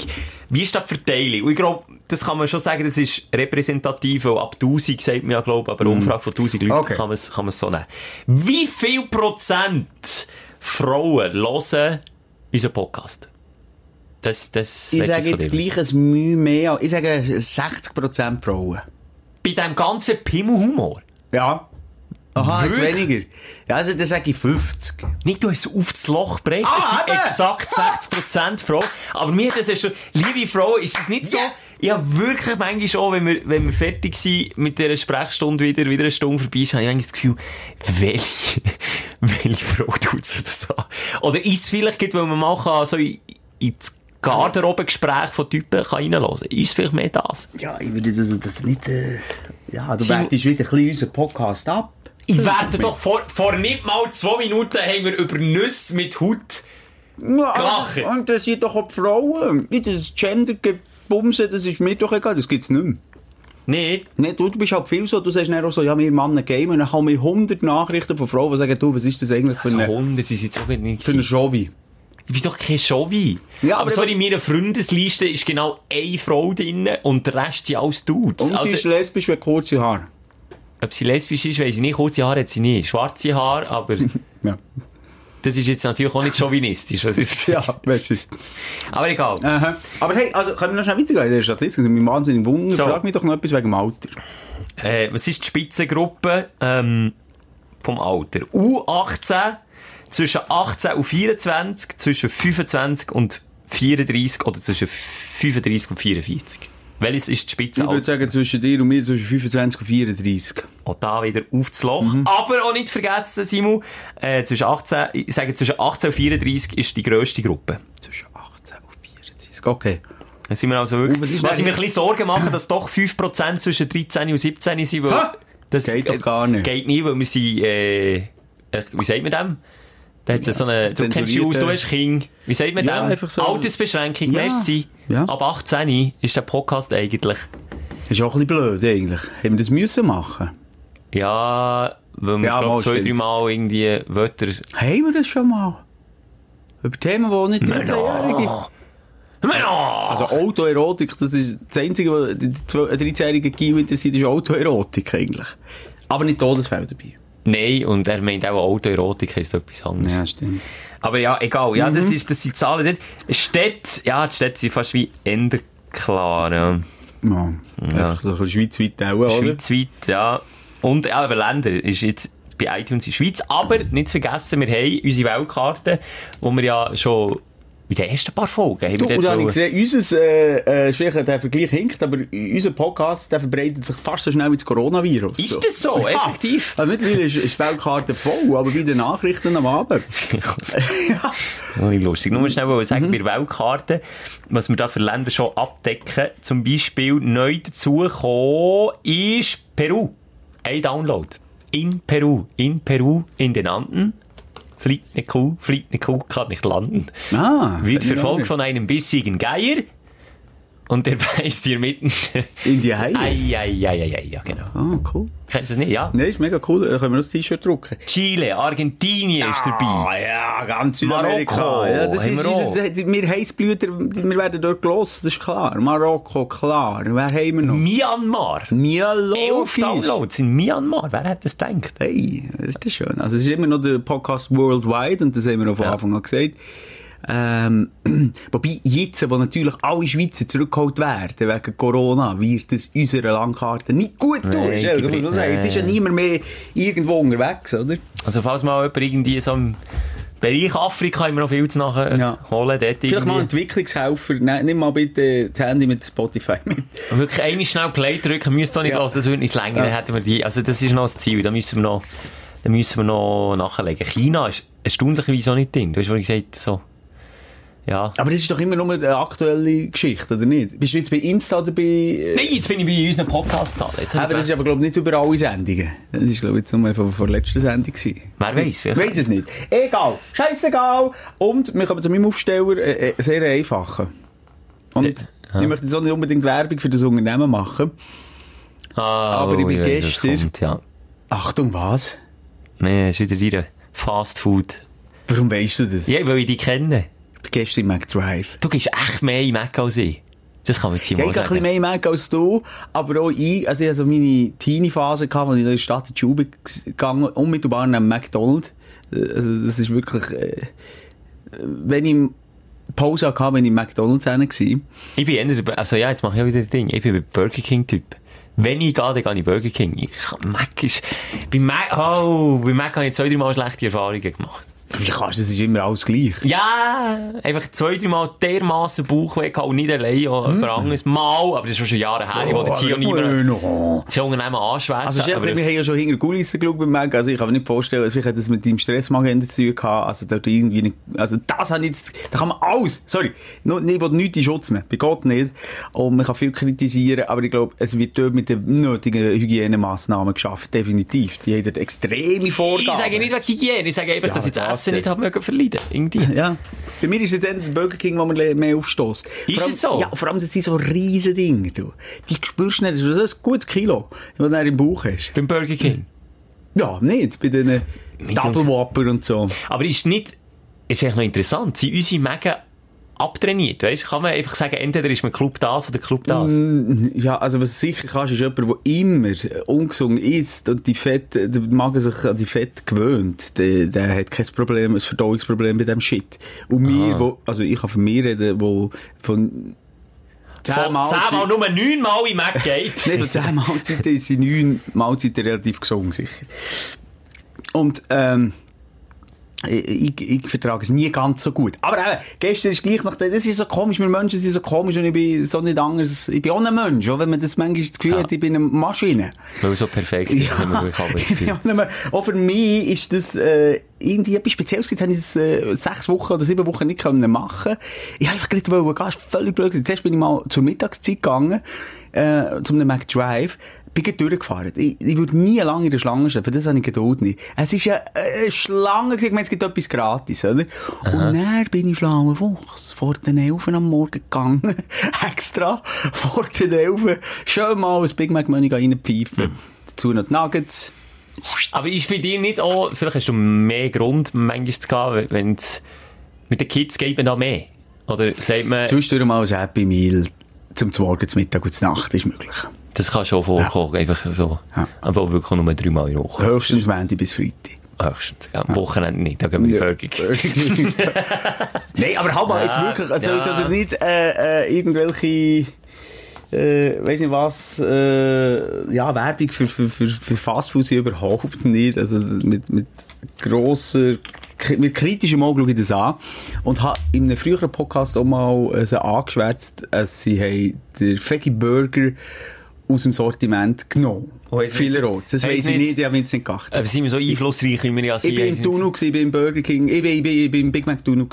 Wie ist das die Verteilung? Und ich glaube, das kann man schon sagen, das ist repräsentativ, weil ab 1000 sagt man ja, glaube ich, aber eine Umfrage von 1000 Leuten Okay. kann man es kann so nehmen. Wie viel Prozent Frauen hören unseren Podcast? Das, das Ich sage jetzt gleich ein Mühe mehr. Ich sage 60% Frauen. Bei diesem ganzen Pimmelhumor. Ja. Aha, jetzt weniger. Ja, also dann sage ich 50. Nicht, du hast es auf das Loch gebracht. Ah, es sind eben. exakt 60% Frau. Aber mir hat das ja schon, liebe Frau, ist es nicht so, Ja. ich habe wirklich manchmal schon, wenn wir, wenn wir fertig sind mit dieser Sprechstunde wieder, wieder eine Stunde vorbei ist, habe ich eigentlich das Gefühl, welche, welche Frau tut so das an? Oder ist es vielleicht, weil man mal kann, so in, ins Garderobengespräch von Typen kann reinhören? Ist es vielleicht mehr das? Ja, ich würde das, das nicht... Äh, ja, du wertest wieder ein bisschen unseren Podcast ab. Ich werde doch vor, vor nicht mal zwei Minuten haben wir über Nüsse mit Haut Ja, Gelacht. das interessiert doch auch die Frauen. Wie das Gender-Gebumsen, das ist mir doch egal, das gibt's nicht mehr. Nee, Nee, du, du bist halt viel so, du sagst dann auch so, ja, wir Männer game, und dann kommen mir 100 Nachrichten von Frauen, die sagen, du, was ist das eigentlich für so eine, Hunde sind jetzt auch nicht für eine Showy? Ich bin doch kein Showy. Ja, aber, aber so in meiner Freundesliste ist genau eine Frau drin und der Rest sind alles Dudes. Und die ist Also, lesbisch und hat kurze Haare. ob sie lesbisch ist, weiss ich nicht. Kurze Haare hat sie nicht. Schwarze Haare, aber Ja. das ist jetzt natürlich auch nicht chauvinistisch. Was ist Ja, weißt. Aber egal. Aha. Aber hey, also, können wir noch schnell weitergehen in der Statistik? Mich wahnsinnig wundern. So. Frag mich doch noch etwas wegen dem Alter. Äh, was ist die Spitzengruppe ähm, vom Alter? U18 zwischen 18 und 24, zwischen 25 und 34 oder zwischen 35 und 44. Welches ist die Ich würde sagen, zwischen dir und mir zwischen 25 und 34. Auch da wieder auf das Loch. Aber auch nicht vergessen, Simon, äh, zwischen 18, ich sage zwischen 18 und 34 ist die grösste Gruppe. Zwischen 18 und 34. Okay. Da sind wir also wirklich, Und was was ich mir ein bisschen Sorgen machen, dass doch 5% zwischen 13 und 17 sind, weil Ha! Geht doch gar nicht. Geht nicht, weil wir sind, äh, äh, wie sagt man dem? Da hat's ja so eine, du kennst dich aus, du hast Kind. Wie sagt man Ja, dem? so- Altersbeschränkung, Ja. merci. Ja. Ab 18 ist der Podcast eigentlich. Das ist auch ein bisschen blöd, eigentlich. Haben wir das müssen machen? Ja, weil wir, Ja, glaub, mal, zwei, drei Mal irgendwie Wörter Haben wir das schon mal? Über Themen, die nicht 13-Jährige... Männer! Also Autoerotik, das ist das Einzige, was die 13-jährige Gil interessiert, ist Autoerotik eigentlich. Aber nicht Todesfälle dabei. Nein, und er meint auch Autoerotik heisst etwas anderes. Ja, stimmt. Aber ja, egal. Ja, Mhm. das, ist, das sind Zahlen dort. Städte, ja, die Städte sind fast wie Ende klar. Ja. Ja. ja. Ein bisschen schweizweit auch, oder? Schweizweit, ja. Und ja, aber Länder ist jetzt bei iTunes in der Schweiz. Aber nicht zu vergessen, wir haben unsere Weltkarte, wo wir ja schon in den ersten paar Folgen haben Du, wir und dort da habe ich wollen- gesehen, unser, äh, äh, vielleicht der Vergleich hinkt, aber unser Podcast, der verbreitet sich fast so schnell wie das Coronavirus. Ist das so? Effektiv? Also mittlerweile ist, ist Weltkarte voll, aber bei den Nachrichten am Abend. ja. Oh, lustig. Nur schnell wollen sagen, Mhm. bei Weltkarte, was wir da für Länder schon abdecken, zum Beispiel neu dazugekommen ist Peru. Ein Download. In Peru. In Peru, in den Anden. Fliegt eine Kuh, fliegt eine Kuh, kann nicht landen. Ah, Wird verfolgt von einem bissigen Geier. Und der beißt dir mitten. In die Haie? Ei, ei, ei, ei, ei, ja, genau. Ah, cool. Kennst du das nicht? Ja. Nein, ist mega cool. Da können wir noch das T-Shirt drucken. Chile, Argentinien ist dabei. Ah, ja, ganz Südamerika. Marokko Ja, das ist wir unser, wir Heißblüter, wir werden dort gelost, das ist klar. Marokko, klar. Wer haben wir noch? Myanmar. Ja, Elf. Downloads in Myanmar. Wer hätte das gedacht? Hey, das ist das schön. Also, es ist immer noch der Podcast Worldwide, und das haben wir auch von Ja. Anfang an gesagt. Ähm, wobei, jetzt, wo natürlich alle Schweizer zurückgeholt werden, wegen Corona, wird es unserer Landkarte nicht gut tun. Bringt- mal sagen, Jetzt ist ja niemand mehr irgendwo unterwegs, oder? Also falls mal jemand irgendwie so im Bereich Afrika immer noch viel zu nachholen, Ja. dort Vielleicht mal. Entwicklungshelfer. Nein, nimm mal bitte das Handy mit Spotify mit. Wirklich einmal schnell Play drücken, müsst ihr nicht Ja. los, das würde nicht länger, Ja. hätten wir die, also das ist noch das Ziel, da müssen wir noch, da müssen wir noch nachlegen. China ist erstaunlicherweise auch nicht drin. Du hast vorhin gesagt, so, ja. Aber das ist doch immer nur eine aktuelle Geschichte, oder nicht? Bist du jetzt bei Insta oder bei... äh, Nein, jetzt bin ich bei unseren Podcast-Zahlen. Aber ich das ist aber, glaube ich, nicht über alle Sendungen. Das ist, glaube ich, jetzt nur von, von der letzten Sendung gewesen. Wer Ich vielleicht. weiss es nicht. Egal. Scheißegal. Und wir kommen zu meinem Aufsteller, äh, äh, sehr einfachen. Und Ich möchte jetzt auch nicht unbedingt Werbung für das Unternehmen machen. Ah, Aber ich bin ja, das gestern- kommt, ja. Achtung, was? Nee, ist wieder deine Fast Food. Warum weißt du das? Ja, weil ich die kenne. Ich gestern im McDrive. Du gehst echt mehr in Mac als ich. Das kann man jetzt hier Ja, mal ich ein bisschen sagen. mehr Mac als du, aber auch ich, also ich hatte so meine Teenie-Phase gehabt, wo ich in der Stadt in die Schule gegangen unmittelbar neben McDonald's. Äh, Also, das ist wirklich, äh, wenn ich Pause hatte, bin ich im McDonald's gewesen. Ich bin eher, also ja, jetzt mache ich auch wieder das Ding. Ich bin ein Burger King-Typ. Wenn ich gehe, dann gehe ich Burger King. Ich, Mac ist, bei Mac, oh, bei Mac habe ich zwei, drei Mal schlechte Erfahrungen gemacht. Wie kannst du, das ist immer alles gleich. Ja, einfach zwei, drei Mal dermassen Bauchweh gehabt und nicht allein, oder Hm. jemand anderes. Mal, aber das ist schon schon Jahre her. Ich wollte jetzt hier auch nicht mehr das Unternehmen anschwärzen. Also, aber- wir haben ja schon hinter die Kulissen geschaut beim Mac. Also, ich kann mir nicht vorstellen, vielleicht hat das mit deinem Stressmagen zu tun gehabt. Also, dort irgendwie nicht, also, das ich jetzt, da kann man alles, sorry, nur, ich will nichts in Schutz nehmen. Bei Gott nicht. Und man kann viel kritisieren, aber ich glaube, es wird dort mit den nötigen Hygienemaßnahmen geschafft. Definitiv. Die haben dort extreme Vorgaben. ich sage nicht wegen Hygiene, ich sage einfach, Ja, dass ich das denn. nicht habe mögen verleiden. Irgendwie. Ja. Bei mir ist jetzt eher der Burger King, wo man mehr aufstößt. Ist allem- es so? Ja, vor allem, das sind so riesen Dinge, du. Die spürst du nicht. Das ist ein gutes Kilo, das du dann im Bauch hast. Beim Burger King. Ja, nicht. Bei den Double Whopper und so. Aber ist nicht, ist eigentlich noch interessant, sind unsere Mägen abtrainiert, weißt? Kann man einfach sagen, entweder ist man Club das oder Club das? Ja, also was du sicher kannst, ist jemand, der immer ungesund isst und die Fett, der Magen sich an die Fett gewöhnt, der, der hat kein Problem, ein Verdauungsproblem bei dem Shit. Und mir, wo, also ich kann von mir reden, wo von zehn Von Mahlzeiten- zehnmal nur neunmal in Mac geht. Nicht von zehn Mahlzeiten sind neun Mahlzeiten relativ gesund, sicher. Und, ähm, ich, ich, ich vertrage es nie ganz so gut. Aber eben, gestern ist gleich dem, das ist so komisch, wir Menschen sind so komisch und ich bin so nicht anders, ich bin auch ein Mensch, auch wenn man das manchmal das Gefühl Ja. hat, ich bin eine Maschine. Weil so perfekt ist, wenn man wirklich ich aber auch, nicht mehr, auch für mich ist das äh, irgendwie etwas Spezielles gewesen. Habe ich das äh, sechs Wochen oder sieben Wochen nicht können machen. Ich habe einfach nicht wollen gehen. Ist völlig blöd. gewesen. Zuerst bin ich mal zur Mittagszeit gegangen, äh, zum McDrive. Bin gleich durchgefahren. Ich, ich würde nie lange in der Schlange stehen. Für das habe ich Geduld nicht. Es ist eine, eine Schlange. Ich meine, es gibt etwas gratis, oder? Und dann bin ich schlauer Fuchs vor den Elfen am Morgen gegangen. Extra vor den Elfen. Schön mal ein Big Mac Money reinpfeifen. Dazu noch die Nuggets. Aber ist bei dir nicht auch, vielleicht hast du mehr Grund, manchmal zu gehen, wenn es mit den Kids geht man da mehr? Oder sagt man, Zwischendurch mal ein Happy Meal zum Morgen, zum Mittag und zur Nacht ist möglich. Das kann schon vorkommen, einfach so. Ja. Aber wirklich nur dreimal in der Woche. Höchstens Montag bis Freitag. Höchstens. Ja, am Wochenende nicht, da gehen wir in die Burger. Nein, aber halt mal Ja, jetzt wirklich, also ja. jetzt also nicht äh, äh, irgendwelche äh, weiß nicht was, äh, ja, Werbung für, für, für, für Fastfood sind überhaupt nicht. Also mit, mit grosser, mit kritischem Auge schaue ich das an. Und habe in einem früheren Podcast auch mal äh, so angeschwärzt, dass sie haben den Veggie Burger aus dem Sortiment genommen. Oh, Vielerorts. Das weiss ich nicht- ich habe es nicht geachtet. Aber sind wir so einflussreich, wie wir ja Ich sind? bin haben im Tunnel, ich bin im Burger King, ich bin, ich bin, ich bin im Big Mac Tunnel.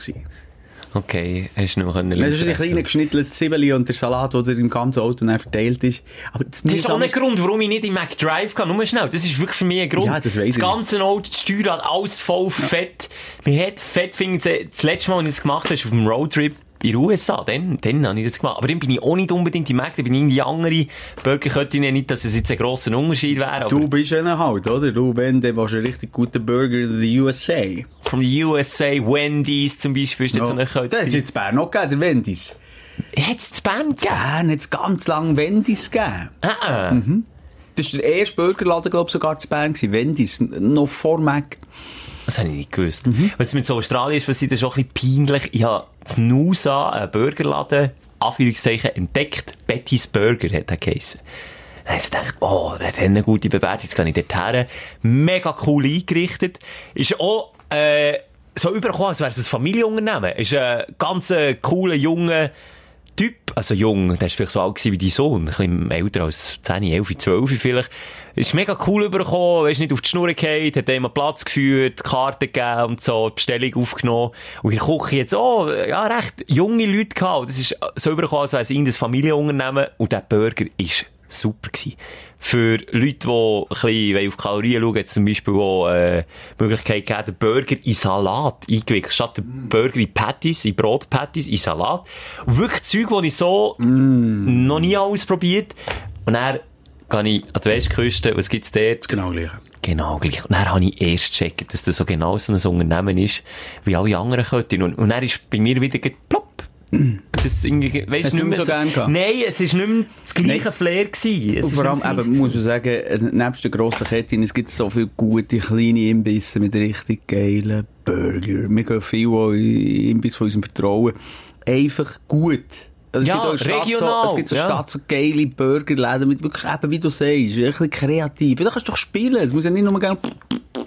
Okay, hast du mehr können Das ist ein kleiner geschnittelter Zwiebeln und der Salat, der im ganzen Auto dann verteilt ist. Aber das, Das ist auch ein Grund, warum ich nicht in McDrive kann. Nur schnell. Das ist wirklich für mich ein Grund. Ja, das weiss Das ich. ganze Auto, das Steuerrad, alles voll Fett. Mir hat Fett, finde ich, das letzte Mal, als ich das gemacht habe, ist auf dem Roadtrip in den USA. Dann, dann habe ich das gemacht. Aber dann bin ich auch nicht unbedingt Mac, dann bin ich in die andere Burgerkette nicht, dass es jetzt ein grosser Unterschied wäre. Du bist einer halt, oder? Du, wenn, dann warst du ein richtig guter Burger in den USA. vom USA, Wendy's zum Beispiel, ist jetzt so eine Das hat es jetzt in Bern noch gegeben, der Wendy's. Hat es zu Bern gegeben? Bern hat es ganz lange Wendy's gegeben. Ah, ah. Das war der erste Burgerladen, glaube ich, sogar zu Bern. Wendy's. Noch vor Mac. Das habe ich nicht gewusst. Was mit so Australien ist, was ich das schon ein bisschen peinlich. Ich habe in Nusa einen Burgerladen, Anführungszeichen, entdeckt. Betty's Burger hat er geheissen. Dann habe ich gedacht, oh, der hat eine gute Bewertung, jetzt gehe ich dort her. Mega cool eingerichtet. Ist auch, äh, so übergekommen, als wäre es ein Familienunternehmen. Ist ein ganz äh, cooler, junger Typ, also jung, der ist vielleicht so alt wie dein Sohn, ein bisschen älter als 10, 11, 12 vielleicht. Ist mega cool übergekommen, weisst nicht auf die Schnur gefallen, hat ihm Platz geführt, Karten gegeben und so, die Bestellung aufgenommen. Und in der Küche jetzt, oh, ja, recht junge Leute gehabt. Das ist so übergekommen, als wäre es irgendein Familienunternehmen und der Burger ist super gewesen. Für Leute, die ein bisschen auf Kalorien schauen, zum Beispiel auch, äh, die Möglichkeit gegeben, den Burger in Salat eingewickelt. Statt den Burger in Patties, in Brotpatties, in Salat. Und wirklich Zeug, die ich so noch nie ausprobiert. Und dann gehe ich an die Westküste, was gibt's dort? Genau gleich. Genau gleich. Und dann habe ich erst gecheckt, dass das so genau so ein Unternehmen ist, wie alle anderen Köttin. Und, und dann ist bei mir wieder plopp. Das irgendwie, weißt, nicht mehr so gern gehabt? Nein, es war nicht mehr das gleiche Nein. Flair gewesen. Es Und vor allem, eben, muss man sagen, nebst den grossen Ketten, es gibt so viele gute kleine Imbisse mit richtig geilen Burger. Wir gehen viel auch in Imbiss von unserem Vertrauen. Einfach gut. Also es Ja, gibt auch regional, So, es gibt so ja. Stadt so geile Burgerläden mit wirklich eben, wie du sagst, ein bisschen kreativ. Da kannst du doch spielen. Es muss ja nicht nur gerne...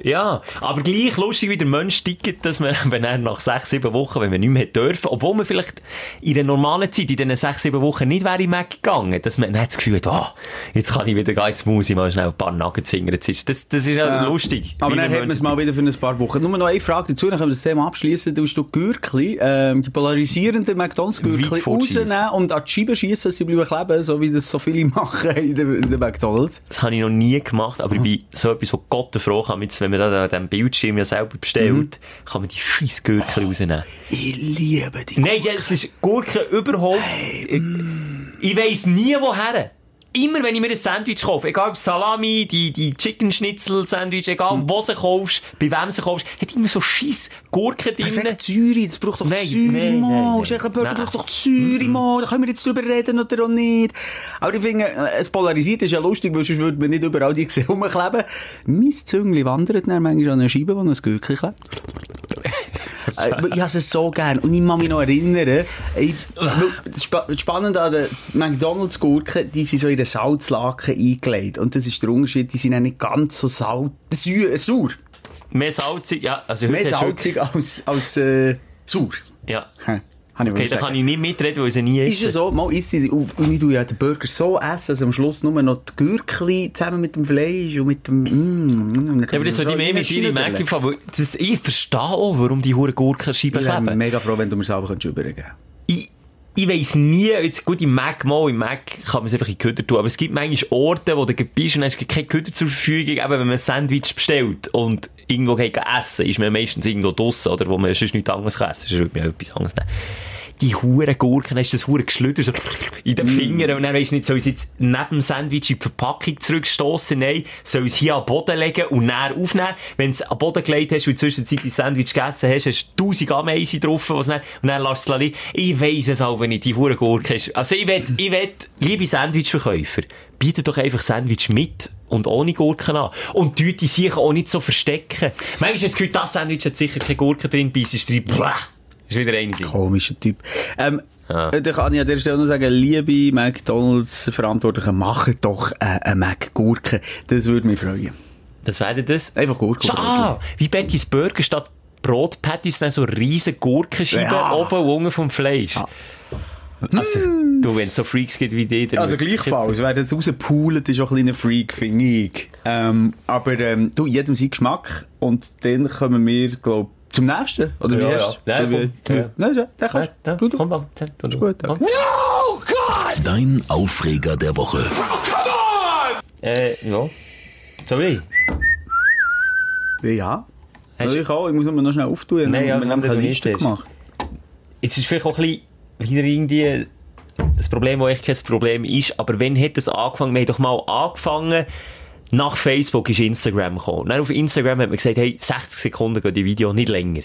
Ja, aber gleich lustig, wie der Mensch tickt, dass man, wenn er nach sechs, sieben Wochen, wenn man nicht mehr dürfen, obwohl man vielleicht in der normalen Zeit, in diesen sechs, sieben Wochen nicht wäre in Mac gegangen, dass man dann das Gefühl hat, ah, jetzt kann ich wieder gehen, jetzt muss ich mal schnell ein paar Nuggets hingern. Das das, das ist ja lustig. Aber dann hat man es mal wieder für ein paar Wochen. Nur noch eine Frage dazu, dann können wir das Thema abschließen. Du hast du Gürkli, ähm, die polarisierenden McDonalds-Gürkli rausnehmen und an die Scheibe schiessen, dass sie bleiben kleben, so wie das so viele machen in den, in den McDonalds. Das habe ich noch nie gemacht, aber ich bin so etwas, wo Gott froh kann, mit, wenn man da den Bildschirm ja selber bestellt, kann man die scheiß Gürkli rausnehmen. Ich liebe die Nein, ja, es ist Gurken überhaupt. ich ich weiss nie woher. Immer wenn ich mir ein Sandwich kaufe, egal ob Salami, die, die Chicken Schnitzel Sandwich, egal wo sie kaufst, bei wem sie kaufst, hat immer so scheiß Gurken drin. Perfekt Zürich, das braucht doch Nein, Zürich, nein, Mann. nein, nein. Nein. braucht doch Zürich, Mann. Da können wir jetzt drüber reden oder auch nicht. Aber ich finde, äh, es polarisiert ist ja lustig, weil sonst würde man nicht überall die gesehen rumkleben. Mein Züngli wandert dann manchmal an eine Scheibe, wo ein Gürkli klebt. Äh, ich habe es so gern. Und ich kann mich noch erinnern, ich, das Spa- das Spannende an den McDonalds-Gurken, die sind so in eine Salzlake eingelegt. Und das ist der Unterschied, die sind nicht ganz so salz, sauer. Mehr salzig, ja, also Mehr salzig als, als, äh, sauer. Ja. Hä? Ich Okay, da kann ich nicht mitreden, weil sie nie Ist ja so, mal isst und ich tue ja den Burger so essen, dass am Schluss nur noch die Gürkli zusammen mit dem Fleisch und mit dem, mm, Ja, aber das sollte ich mehr mit dir empfangen, weil das, ich verstehe auch, warum die hure Gurkenscheiben Ich wäre kleben. mega froh, wenn du mir selber könntest übergeben ich, ich weiss nie, jetzt gut, im Mac mal, im Mac kann man es einfach in Köder tun, aber es gibt manchmal Orte, wo du bist und hast keine Köder zur Verfügung, eben wenn man ein Sandwich bestellt und irgendwo geht essen, ist man meistens irgendwo draussen, oder wo man sonst nichts anderes kann essen, sonst würde man etwas anderes nehmen. Die hure Gurken, hast das hure Geschlüder so in den Fingern und dann weisst du nicht, soll ich es jetzt neben dem Sandwich in die Verpackung zurückstossen? Nein, soll ich es hier am Boden legen und näher aufnehmen? Wenn du es am Boden gelegt hast und Zwischenzeit dein Sandwich gegessen hast, hast du tausend Ameisen drauf, was dann, und dann du es liegen. Ich weiss es auch, wenn ich die hure Gurke hast. Also ich will, ich will, liebe Sandwichverkäufer, bietet doch einfach Sandwich mit und ohne Gurken an. Und die Leute sich auch nicht so verstecken. Manchmal du das Gefühl, das Sandwich hat sicher keine Gurken drin, beißt drin, bleh. Ist wieder eine. Komischer Typ. Ähm, Ja. äh, Da kann ich an der Stelle noch sagen, liebe McDonalds-Verantwortlichen, macht doch äh, eine Mac-Gurke. Das würde mich freuen. Das wäre das. Einfach Gurke. Ah, wie Betty's Burger statt Brotpatties dann so riesen Gurkenscheiben Ja. oben und unten vom Fleisch. Also, du, wenn es so Freaks gibt wie die, dann Also gleichfalls, wer das rauspoolt, ist auch ein kleiner Freak, finde ich. Ähm, aber ähm, du, jedem sein Geschmack. Und dann kommen wir, glaub zum nächsten. Oder wie Ja, hast ja. du? Nein, wie- komm. Ja. Nein, ja, den Ja, kannst du. Du, komm da, du, du. gut, Komm. okay. Dein Aufreger der Woche. Äh, ja. Soll ich? Ja. Hast Also du- ich auch, ich muss mir noch schnell auftun. Nein, wir ja, haben wenn eine du Liste gemacht. Jetzt ist vielleicht auch ein bisschen wieder irgendwie das Problem, das echt kein Problem ist, aber wenn hat es angefangen? Wir haben doch mal angefangen, nach Facebook ist Instagram gekommen. Dann auf Instagram hat man gesagt, hey, 60 Sekunden geht die Video, nicht länger.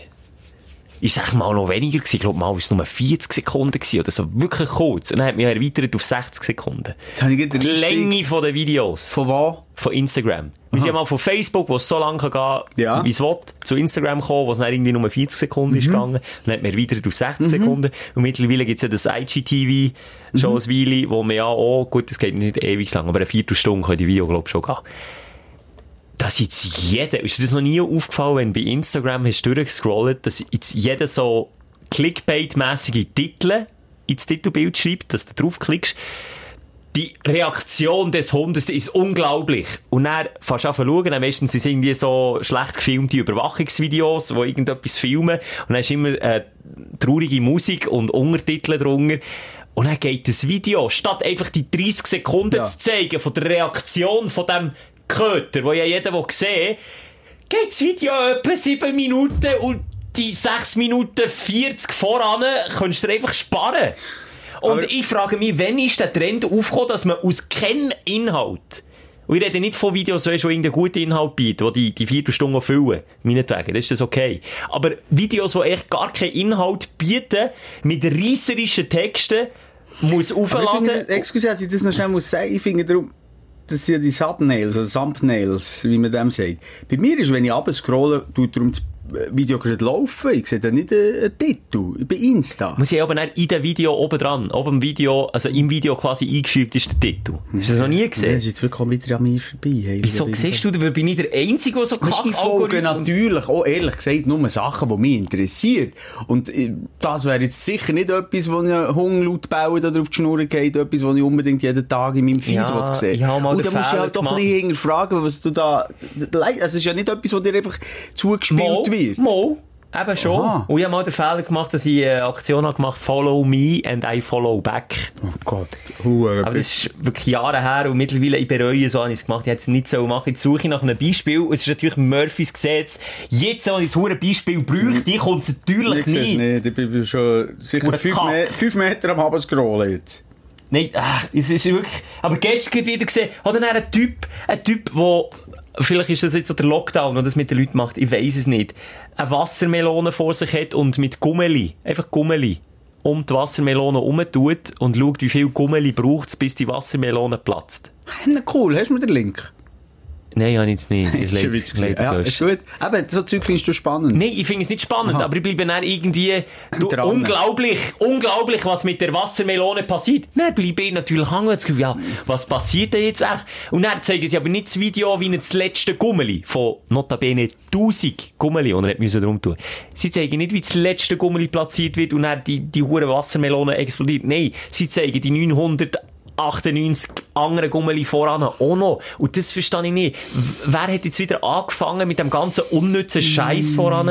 Es eigentlich mal noch weniger gewesen? Ich glaube, mal war es nur 40 Sekunden gewesen, oder so. Wirklich kurz. Und dann hat man erweitert auf 60 Sekunden. Jetzt habe ich Die Länge von den Videos. Von wo? Von Instagram. Wir sind mal von Facebook, wo es so lange kann gehen Ja. wie es will, zu Instagram gekommen, wo es dann irgendwie nur 40 Sekunden Mhm. ist gegangen. Dann hat man erweitert auf 60 Sekunden. Und mittlerweile gibt es ja das IGTV, Mhm. schon ein Weile, wo man ja auch, gut, das geht nicht ewig lang, aber eine Viertelstunde kann die Video, glaube ich, schon gehen. Dass jetzt jeder, ist dir das noch nie aufgefallen, wenn bei Instagram hast du durchgescrollt, dass jetzt jeder so Clickbait-mässige Titel ins Titelbild schreibt, dass du draufklickst. Die Reaktion des Hundes ist unglaublich. Und dann fährst du an zu schauen, dann meistens sind irgendwie so schlecht gefilmte Überwachungsvideos, wo irgendetwas filmen. Und dann ist immer äh, traurige Musik und Untertitel drunter. Und dann geht das Video, statt einfach die 30 Sekunden Ja. zu zeigen von der Reaktion von dem Köter, wo ja jeder will sehen geht das Video etwa 7 Minuten und die 6 Minuten 40 voran kannst du dir einfach sparen. Und Aber- ich frage mich, wann ist der Trend aufgekommen, dass man aus keinem Inhalt und ich rede nicht von Videos, die schon irgendeinen guten Inhalt bieten, die die, die Viertelstunde füllen. Meinetwegen, das ist das okay. Aber Videos, die echt gar keinen Inhalt bieten, mit reisserischen Texten, muss aufladen. excuse, dass ich das noch schnell muss sagen, ich finde darum, das sind die Thumbnails oder Thumbnails, wie man dem sagt. Bei mir ist, wenn ich abscrolle, tut darum das Video gerade laufen. Ich sehe da nicht einen, Titel. Bei Insta. Muss ich aber in dem Video oben dran, oben Video, also im Video quasi eingefügt ist der Titel. Hast du das noch nie gesehen? Das ist jetzt wirklich wieder an mir vorbei. Hey, Wieso Ja, siehst du, da bin ich der Einzige, der so Weisst, Ich folge natürlich auch ehrlich gesagt nur Sachen, die mich interessieren. Und äh, das wäre jetzt sicher nicht etwas, wo ich Hunger laut bauen oder auf die Schnur geht, etwas, was ich unbedingt jeden Tag in meinem Feed Ja, mal Und da musst du halt doch ein bisschen hinterfragen, was du da... Es ist ja nicht etwas, was dir einfach zugespielt Mo, wird. Mo, eben schon. Aha. Und ich habe mal den Fehler gemacht, dass ich eine Aktion habe gemacht, follow me and I follow back. Oh Gott. Huere. Aber das ist wirklich Jahre her und mittlerweile, ich bereue so, habe ich es gemacht. Ich hätte es nicht so machen. Jetzt suche ich nach einem Beispiel. Und es ist natürlich Murphys Gesetz. Jetzt, wenn ich das Beispiel brauche, die kommt es natürlich Ich nicht. nicht. Ich bin schon sicher fünf. Me fünf Meter am Abscrollen jetzt. Nein, ach, es ist wirklich, aber gestern wieder gesehen, hat dann ein Typ, ein Typ, wo, vielleicht ist das jetzt so der Lockdown, der das mit den Leuten macht, ich weiß es nicht, eine Wassermelone vor sich hat und mit Gummeli, einfach Gummeli, um die Wassermelone umtut und schaut, wie viel Gummeli braucht bis die Wassermelone platzt. Cool, hast du mir den Link? Nein, habe ich jetzt nicht. Es leid- leider Ja, ist gut. Eben, so Zeug findest du spannend. Nein, ich finde es nicht spannend, Aha. aber ich bleibe dann irgendwie, du, unglaublich, unglaublich, was mit der Wassermelone passiert. Dann bleibe ich natürlich hängen und Gefühl, ja, was passiert denn jetzt echt? Und dann zeigen sie aber nicht das Video wie das letzte Gummeli von notabene 1000 Gummeli, und er hat müssen drum tun. Sie zeigen nicht, wie das letzte Gummeli platziert wird und dann die, die hure Wassermelone explodiert. Nein, sie zeigen die 900 98 andere Gummeli voran auch noch. Und das verstehe ich nicht. Wer hat jetzt wieder angefangen mit dem ganzen unnützen Scheiß voran,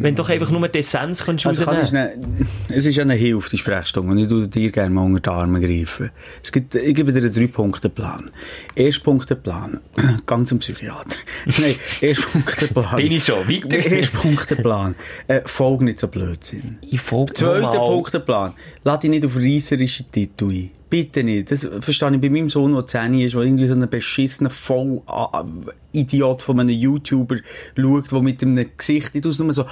wenn du doch einfach nur die Essenz kannst Also kann rausnehmen? eine, es ist ja eine Hilfe, die Sprechstunde, und ich würde dir gerne mal unter die Arme greifen. Es gibt, ich gebe dir einen Drei-Punkte-Plan. Erster Punkteplan. Gang zum Psychiater. Nein, erster Punkteplan. Bin ich schon. Weiter. Erster Punkteplan. Äh, folge nicht so Blödsinn. Ich folge Zweiter. Punkteplan. Lass dich nicht auf reisserische Titel ein. Bitte nicht. Das verstehe ich bei meinem Sohn, der 10 ist, der irgendwie so einen beschissenen Voll-Idiot von einem YouTuber schaut, der mit einem Gesicht nicht aus nur so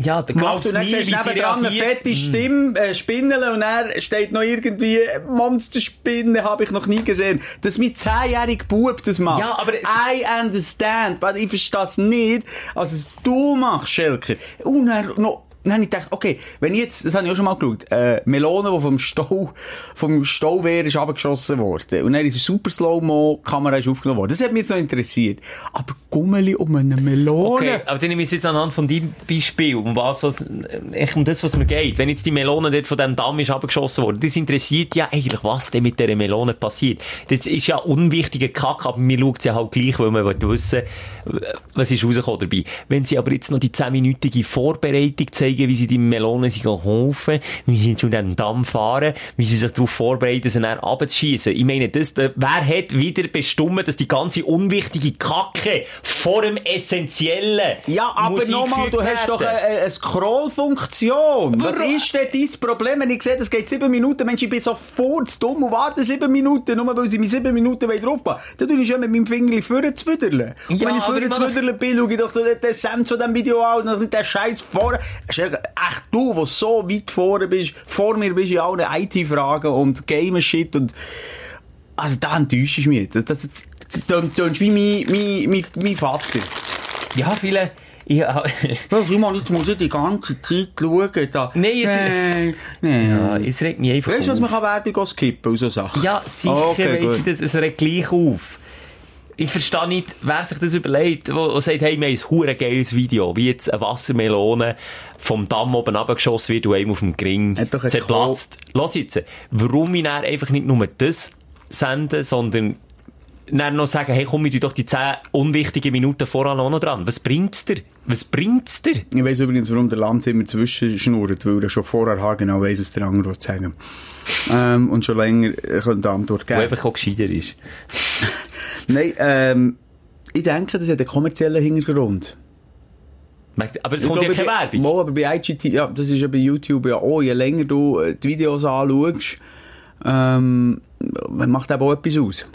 Ja, der macht und dann nie, siehst du sie nebendran eine fette Stimme, äh, Spinnele und er steht noch irgendwie Monsterspinne, habe ich noch nie gesehen. Dass mein zehnjähriger Bub das macht. Ja, aber- I understand, aber ich verstehe es nicht, als es du machst, Schelker. Und dann noch dann ich gedacht, okay, wenn ich jetzt, das habe ich auch schon mal geschaut, äh, Melone, die vom Stau, vom Stauwehr ist abgeschossen worden. Und dann ist eine super Slow-Mo-Kamera aufgenommen worden. Das hat mich jetzt noch interessiert. Aber Gummeli um eine Melone. Okay, aber dann nehme ich jetzt anhand von deinem Beispiel, um was, was, echt um das, was mir geht. Wenn jetzt die Melone dort von dem Damm ist abgeschossen worden, das interessiert ja eigentlich, was denn mit dieser Melone passiert. Das ist ja unwichtiger Kack, aber mir schaut sie halt gleich, weil man wissen, was ist rausgekommen dabei. Wenn sie aber jetzt noch die 10-minütige Vorbereitung zeigen, wie sie die Melone sich helfen, wie sie zu diesem Damm fahren, wie sie sich darauf vorbereiten, sie dann abzuschießen. Ich meine, das, der, wer hat wieder bestimmt, dass die ganze unwichtige Kacke vor dem Essentiellen Ja, aber nochmal, du hast doch eine, eine Scroll-Funktion. Was ist denn dein Problem, wenn ich sehe, das geht sieben Minuten? Mensch, ich bin sofort zu dumm und warte sieben Minuten, nur weil sie mir sieben Minuten draufbauen Dann tue ich schon mit meinem Finger vorne zu widern. Und Ja, wenn ich vorne zu widern bin, schaue ich doch den Essenz von diesem Video an und dann den Scheiß vorne. Ist Echt du, der so weit vorne bist, vor mir bist in allen IT-Fragen und Game-Shit und also da enttäuschst du mich. Das, das, das, das, das tönst wie mein, mein, mein, mein Vater. Ja, viele... Ja, Simon, jetzt muss ich die ganze Zeit schauen. Da. Nein, es- Nein, nein. ja, es regt mich einfach Weißt du, auf. man kann Werbung skippen und so Sachen? Ja, sicher Okay, weiss ich das, es regt gleich auf. Ich verstehe nicht, wer sich das überlegt, wo, wo sagt, hey, wir haben ein hure geiles Video, wie jetzt eine Wassermelone vom Damm oben abgeschossen wird und einem auf dem Gring zerplatzt. Lass jetzt, warum ich dann einfach nicht nur das senden, sondern dann noch sagen, hey, komm, ich doch die 10 unwichtigen Minuten voran auch noch dran. Was bringt's dir? Was bringt's dir? Ich weiss übrigens, warum der Lanz immer zwischenschnurrt, weil er schon vorher genau weiss, was der andere will sagen ähm, Und schon länger äh, könnte Antwort Wo geben. einfach auch gescheiter ist. Nein, ähm, ich denke, das hat einen kommerziellen Hintergrund. Aber es Ich kommt ja keine Werbung. Mal, aber bei IGT, ja, das ist ja bei YouTube ja auch, je länger du äh, die Videos anschaust, ähm, macht eben auch etwas aus.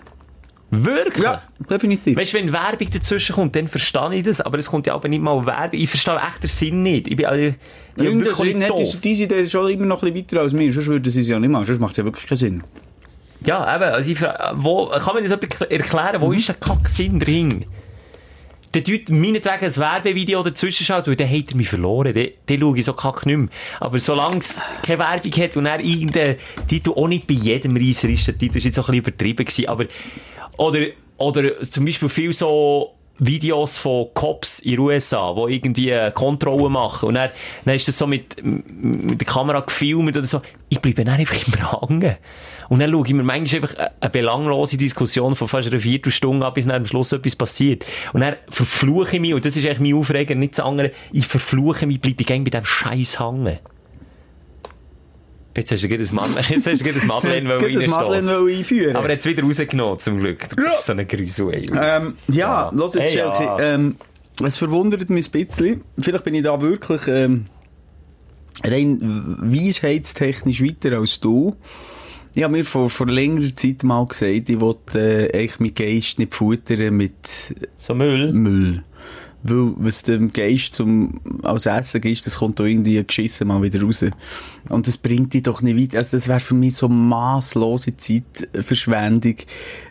Wirklich? Ja, definitiv. Weißt du, wenn Werbung dazwischen kommt, dann verstehe ich das, aber es kommt ja aber nicht mal Werbung. Ich verstehe echt den Sinn nicht. Ich bin, also, ich bin wirklich Sinn hat, diese Idee schon immer noch ein bisschen weiter als mir, sonst würde sie es ja nicht machen, sonst macht es ja wirklich keinen Sinn. Ja, eben, also ich, fra- wo, kann man das erklären, Mhm. wo ist der Kack-Sinn drin? Der tut meinetwegen ein Werbevideo dazwischen schaut, weil dann hat er mich verloren. Dann schaue ich so kack nicht mehr. Aber solange es keine Werbung hat und er irgendein Titel auch nicht bei jedem Reiser ist, der Titel ist jetzt auch ein bisschen übertrieben gewesen, aber, oder, oder zum Beispiel viel so, Videos von Cops in den USA, die irgendwie Kontrollen machen. Und dann, dann ist das so mit, mit der Kamera gefilmt oder so. Ich bleibe dann einfach immer hängen. Und dann schaue ich mir manchmal einfach eine, belanglose Diskussion von fast einer Viertelstunde an, bis dann am Schluss etwas passiert. Und dann verfluche ich mich, und das ist eigentlich mein Aufreger, nicht das andere, ich verfluche mich, bleibe ich bei diesem Scheiß hängen. Jetzt hast du gerade das Madeleine, jetzt gerade das Madeleine Madeleine einführen. Aber er es wieder rausgenommen, zum Glück. Du bist so ein Grüsel, ey. Ähm, ja, Ja. los jetzt, Hey, ja. Ähm, es verwundert mich ein bisschen. Vielleicht bin ich da wirklich, ähm, rein weisheitstechnisch weiter als du. Ich habe mir vor, vor längerer Zeit mal gesagt, ich wollte äh, eigentlich meinen Geist nicht futtern mit So Müll. Müll. Weil, was dem Geist zum, als Essen ist, das kommt da irgendwie geschissen mal wieder raus. Und das bringt dich doch nicht weiter. Also, das wäre für mich so masslose Zeitverschwendung,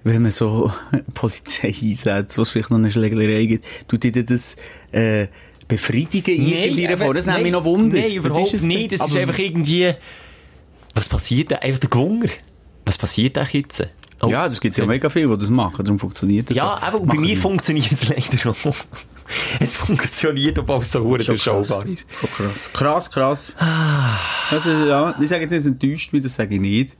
wenn man so Polizei einsetzt, was vielleicht noch eine Schlägerei gibt. Tut dir das, äh, befriedigen in irgendeiner Form? Das nimmt mich noch Wunder. Nein, überhaupt ist nicht. Das ist Aber- einfach irgendwie... Was passiert da? Einfach der Gewunger. Was passiert da jetzt? Oh. Ja, das gibt ja mega viel, die das machen, darum funktioniert das Ja, auch. aber bei mir funktioniert es leider auch. Es funktioniert, obwohl es so hure durchschaubar ist. Schon krass. Krass, krass. Ah. Also, ja, ich sage jetzt nicht, es enttäuscht mich, das sage ich nicht.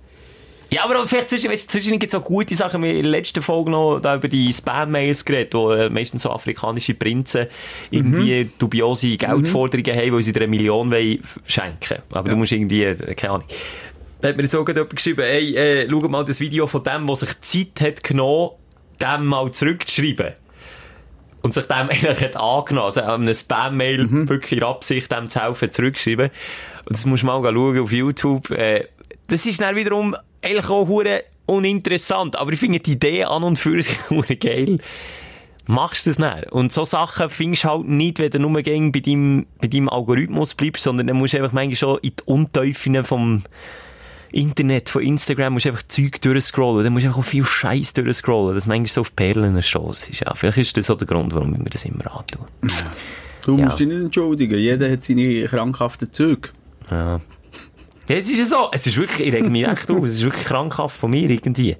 Ja, aber vielleicht zwischen, weißt, zwischen gibt es auch gute Sachen. Wir haben in der letzten Folge noch da über die Spam-Mails geredet, wo äh, meistens so afrikanische Prinzen irgendwie dubiose Geldforderungen haben, weil sie dir eine Million wollen schenken Aber du musst irgendwie, äh, keine Ahnung. Da hat mir jetzt auch gerade jemand geschrieben, hey, äh, schau mal das Video von dem, der sich Zeit hat genommen, dem mal zurückzuschreiben. Und sich dem eigentlich hat angenommen. Also, einem Spam-Mail wirklich in Absicht, dem zu helfen, zurückschreiben. Und das musst du mal schauen auf YouTube. Äh, das ist dann wiederum eigentlich auch hure uninteressant. Aber ich finde die Idee an und für sich geil. Machst du das nicht? Und so Sachen findest du halt nicht, wenn du nur gegen bei deinem, bei deinem Algorithmus bleibst, sondern dann musst du einfach manchmal schon in die Untiefen vom Internet, von Instagram, musst du einfach Zeug durchscrollen. Dann musst du einfach auch viel Scheiß durchscrollen, dass manchmal so auf Perlen stoßt. Ja, vielleicht ist das so der Grund, warum ich mir das immer antue. Du Ja. musst dich nicht entschuldigen. Jeder hat seine krankhaften Züge. Ja. Ja, es ist ja so. Es ist wirklich, ich reg mich echt auf. Es ist wirklich krankhaft von mir irgendwie.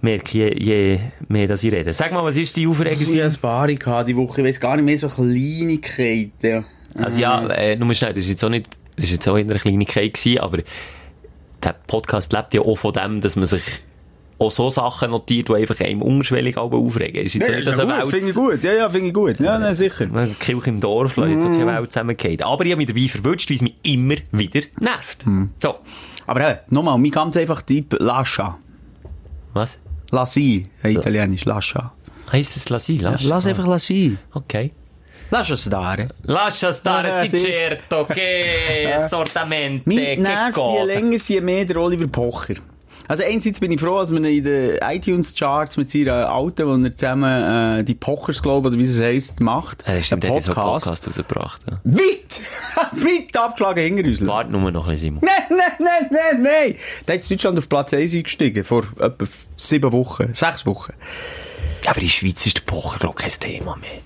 Merke je, je mehr, dass ich rede. Sag mal, was ist die Aufreger? Ich hatte ein paar gehabt die Woche. Ich weiss gar nicht mehr so Kleinigkeiten. Also ja, äh, nur schnell, das ist jetzt auch nicht, das ist jetzt auch in einer Kleinigkeit gewesen, aber der Podcast lebt ja auch von dem, dass man sich auch so Sachen notiert, die einfach einem unschwellig auch aufregen. Ist jetzt Ja, nicht, ist dass ja gut, finde ich gut. Ja, ja, finde ich gut. Ja, nein, sicher. Kirche im Dorf, mm. jetzt auch keine Welt zusammengeht. Aber ich habe mich dabei verwünscht, weil es mich immer wieder nervt. So. Aber äh, nochmal, mein ganz einfach Tipp, lascia. Was? Lassi, hey, italienisch, lascia. Heißt es Lassi? Lass, Lass einfach lassi. Okay. Lascia stare. Lascia stare, Ja, sì sì. certo, che sortamente, Mich che nervt je länger, je mehr der Oliver Pocher. Also einerseits bin ich froh, dass man in den iTunes-Charts mit seiner Alten, wo er zusammen äh, die Pochers, glaube oder wie es heisst, macht. Stimmt, der Einen hat so einen Podcast rausgebracht. Ja. Weit! Weit abgeschlagen hingerüsselt. Warte nur noch ein bisschen, Simon. Nein, nein, nein, nein, nein! Da ist Deutschland auf Platz 1 eingestiegen, vor etwa sieben Wochen, sechs Wochen. Ja, aber in der Schweiz ist der Pocher, glaube kein Thema mehr.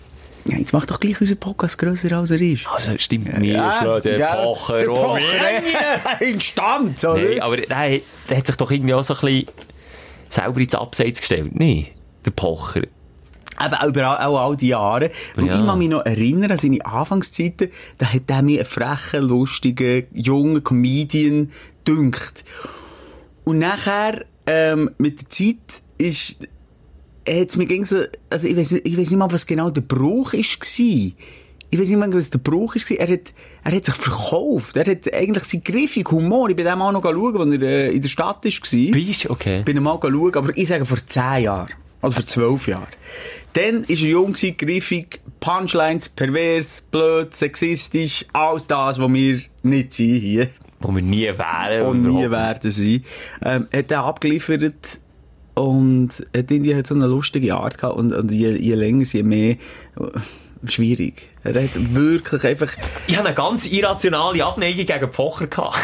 Ja, jetzt macht doch gleich unser Podcast grösser, als er ist. Also, stimmt mir, ja, der gell? Pocher. Der oh, Pocher, yeah. äh, Instanz, oder? Nein, aber der, der hat sich doch irgendwie auch so ein bisschen selber ins Abseits gestellt. Nee, der Pocher. Eben über all, auch all die Jahre. Und Ja. ich kann mich noch erinnern an seine Anfangszeiten, da hat er mir einen frechen, lustigen, jungen Comedian dünkt. Und nachher, ähm, mit der Zeit ist hat's mir ging so, also ich weiß, ich weiß nicht mal, was genau der Bruch ist gsi. Ich weiß nicht mal, was der Bruch ist gsi. Er hat, er hat sich verkauft. Er hat eigentlich seinen griffigen Humor. Ich bin dem auch noch schauen, als er äh, in der Stadt gsi. Bist du? Okay. Bin mal schauen, aber ich sage vor 10 Jahren. Also vor 12 Jahren. Dann ist er jung griffig, Punchlines, pervers, blöd, sexistisch, alles das, was wir nicht sind hier. Wo wir nie wären. Und nie werden sein. Ähm, hat er abgeliefert und hat irgendwie hat so eine lustige Art gehabt und, und je, je länger, je mehr äh, schwierig. Er hat wirklich einfach, Ich habe eine ganz irrationale Abneigung gegen Pocher gehabt.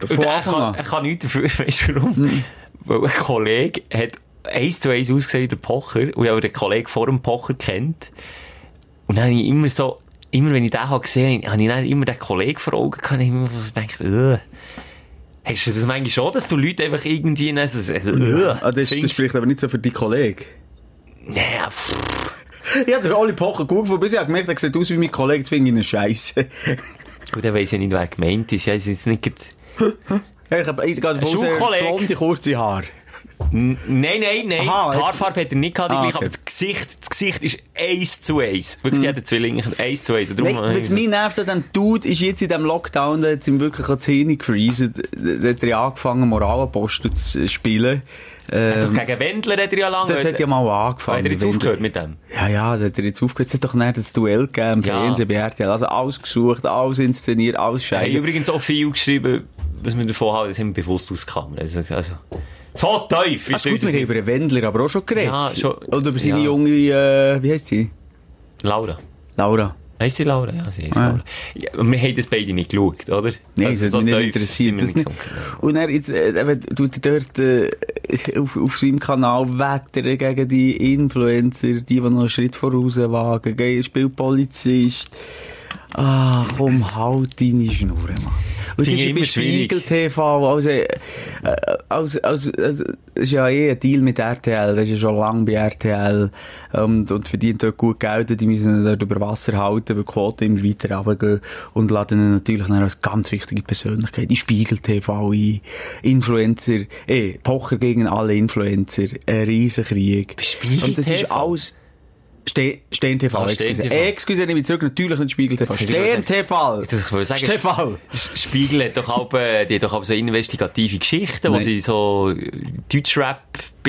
Von Und er kann, an? er kann nichts dafür, weißt du warum? Weil ein Kollege hat eins zu eins ausgesehen wie der Pocher und ich habe den Kollegen vor dem Pocher kennt. Und dann habe ich immer so, immer wenn ich den habe gesehen habe, habe ich dann immer den Kollegen vor Augen gehabt und ich immer so gedacht, äh. Hast du das manchmal schon, dass du Leute einfach irgendwie, äh, ah, das, das spricht aber nicht so für die Kollegen. Nee, pff. Ich habe Pocher gut gefunden, bis ich habe gemerkt, er sieht aus wie mein Kollege, jetzt finde ich ihn scheiße. Gut, dann weiss ich nicht, wer gemeint ist. Ja, es ist nicht gerade- ich habe, gehe davon aus, er blonde, kurze Haare. N- Nein, nein, nein. Aha, die Haarfarbe hat er nicht gehabt, Ah, okay. aber das Gesicht, das Gesicht ist eins zu eins. Wirklich, jeder Zwilling ist eins zu eins. Nein, darum, was mich nervt an diesem Dude, ist jetzt in diesem Lockdown, da hat ihm wirklich auch die Zähne gefreezed. Da hat er angefangen, Moralapostel zu spielen. Hat doch Ähm, gegen Wendler hat er ja lange. das hat ja mal angefangen. Hat er jetzt aufgehört mit dem? Ja, ja, da hat er jetzt aufgehört. Es hat doch nicht das Duell gegeben im Ja. Fernsehen bei RTL. Also alles gesucht, alles inszeniert, alles Er hat scheiße. übrigens auch viel geschrieben, was wir davon haben, das haben wir bewusst ausgeklammert. Also, also, so tief Ach, gut, wir haben über den Wendler aber auch schon geredet. Ja, schon. Oder über seine Ja. junge, äh, wie heisst sie? Laura. Laura. Heisst sie Laura? Ja, sie heisst Ah. Laura. Ja, und wir haben das beide nicht geschaut, oder? Nein, Also, das hat mich nicht interessiert. Das nicht. Und er jetzt, äh, tut er dort, äh, auf, auf seinem Kanal wettern gegen die Influencer, die, die noch einen Schritt voraus wagen, gegen spielt Polizist. Ah, komm, halt deine Schnur, Mann. Und ich ist bei immer. Spiegel TV, also, äh, also, also, also, ist ja eh ein Deal mit RTL, das ist ja schon lange bei RTL, und, und verdient dort gut Geld, die müssen dort über Wasser halten, weil die Quote immer weiter runtergehen, und laden ihn natürlich dann als ganz wichtige Persönlichkeit in Spiegel TV ein, Influencer, eh, Pocher gegen alle Influencer, ein Riesenkrieg. Spiegel Und das ist TV? alles, Ste Stern TV, Ah, excuse. Stern TV. Excuse, nehme ich zurück, natürlich nicht Spiegel TV. Stern gesagt- TV! Ich sagen, TV! Spiegel hat doch auch, äh, die hat doch auch so investigative Geschichten, wo Nein. sie so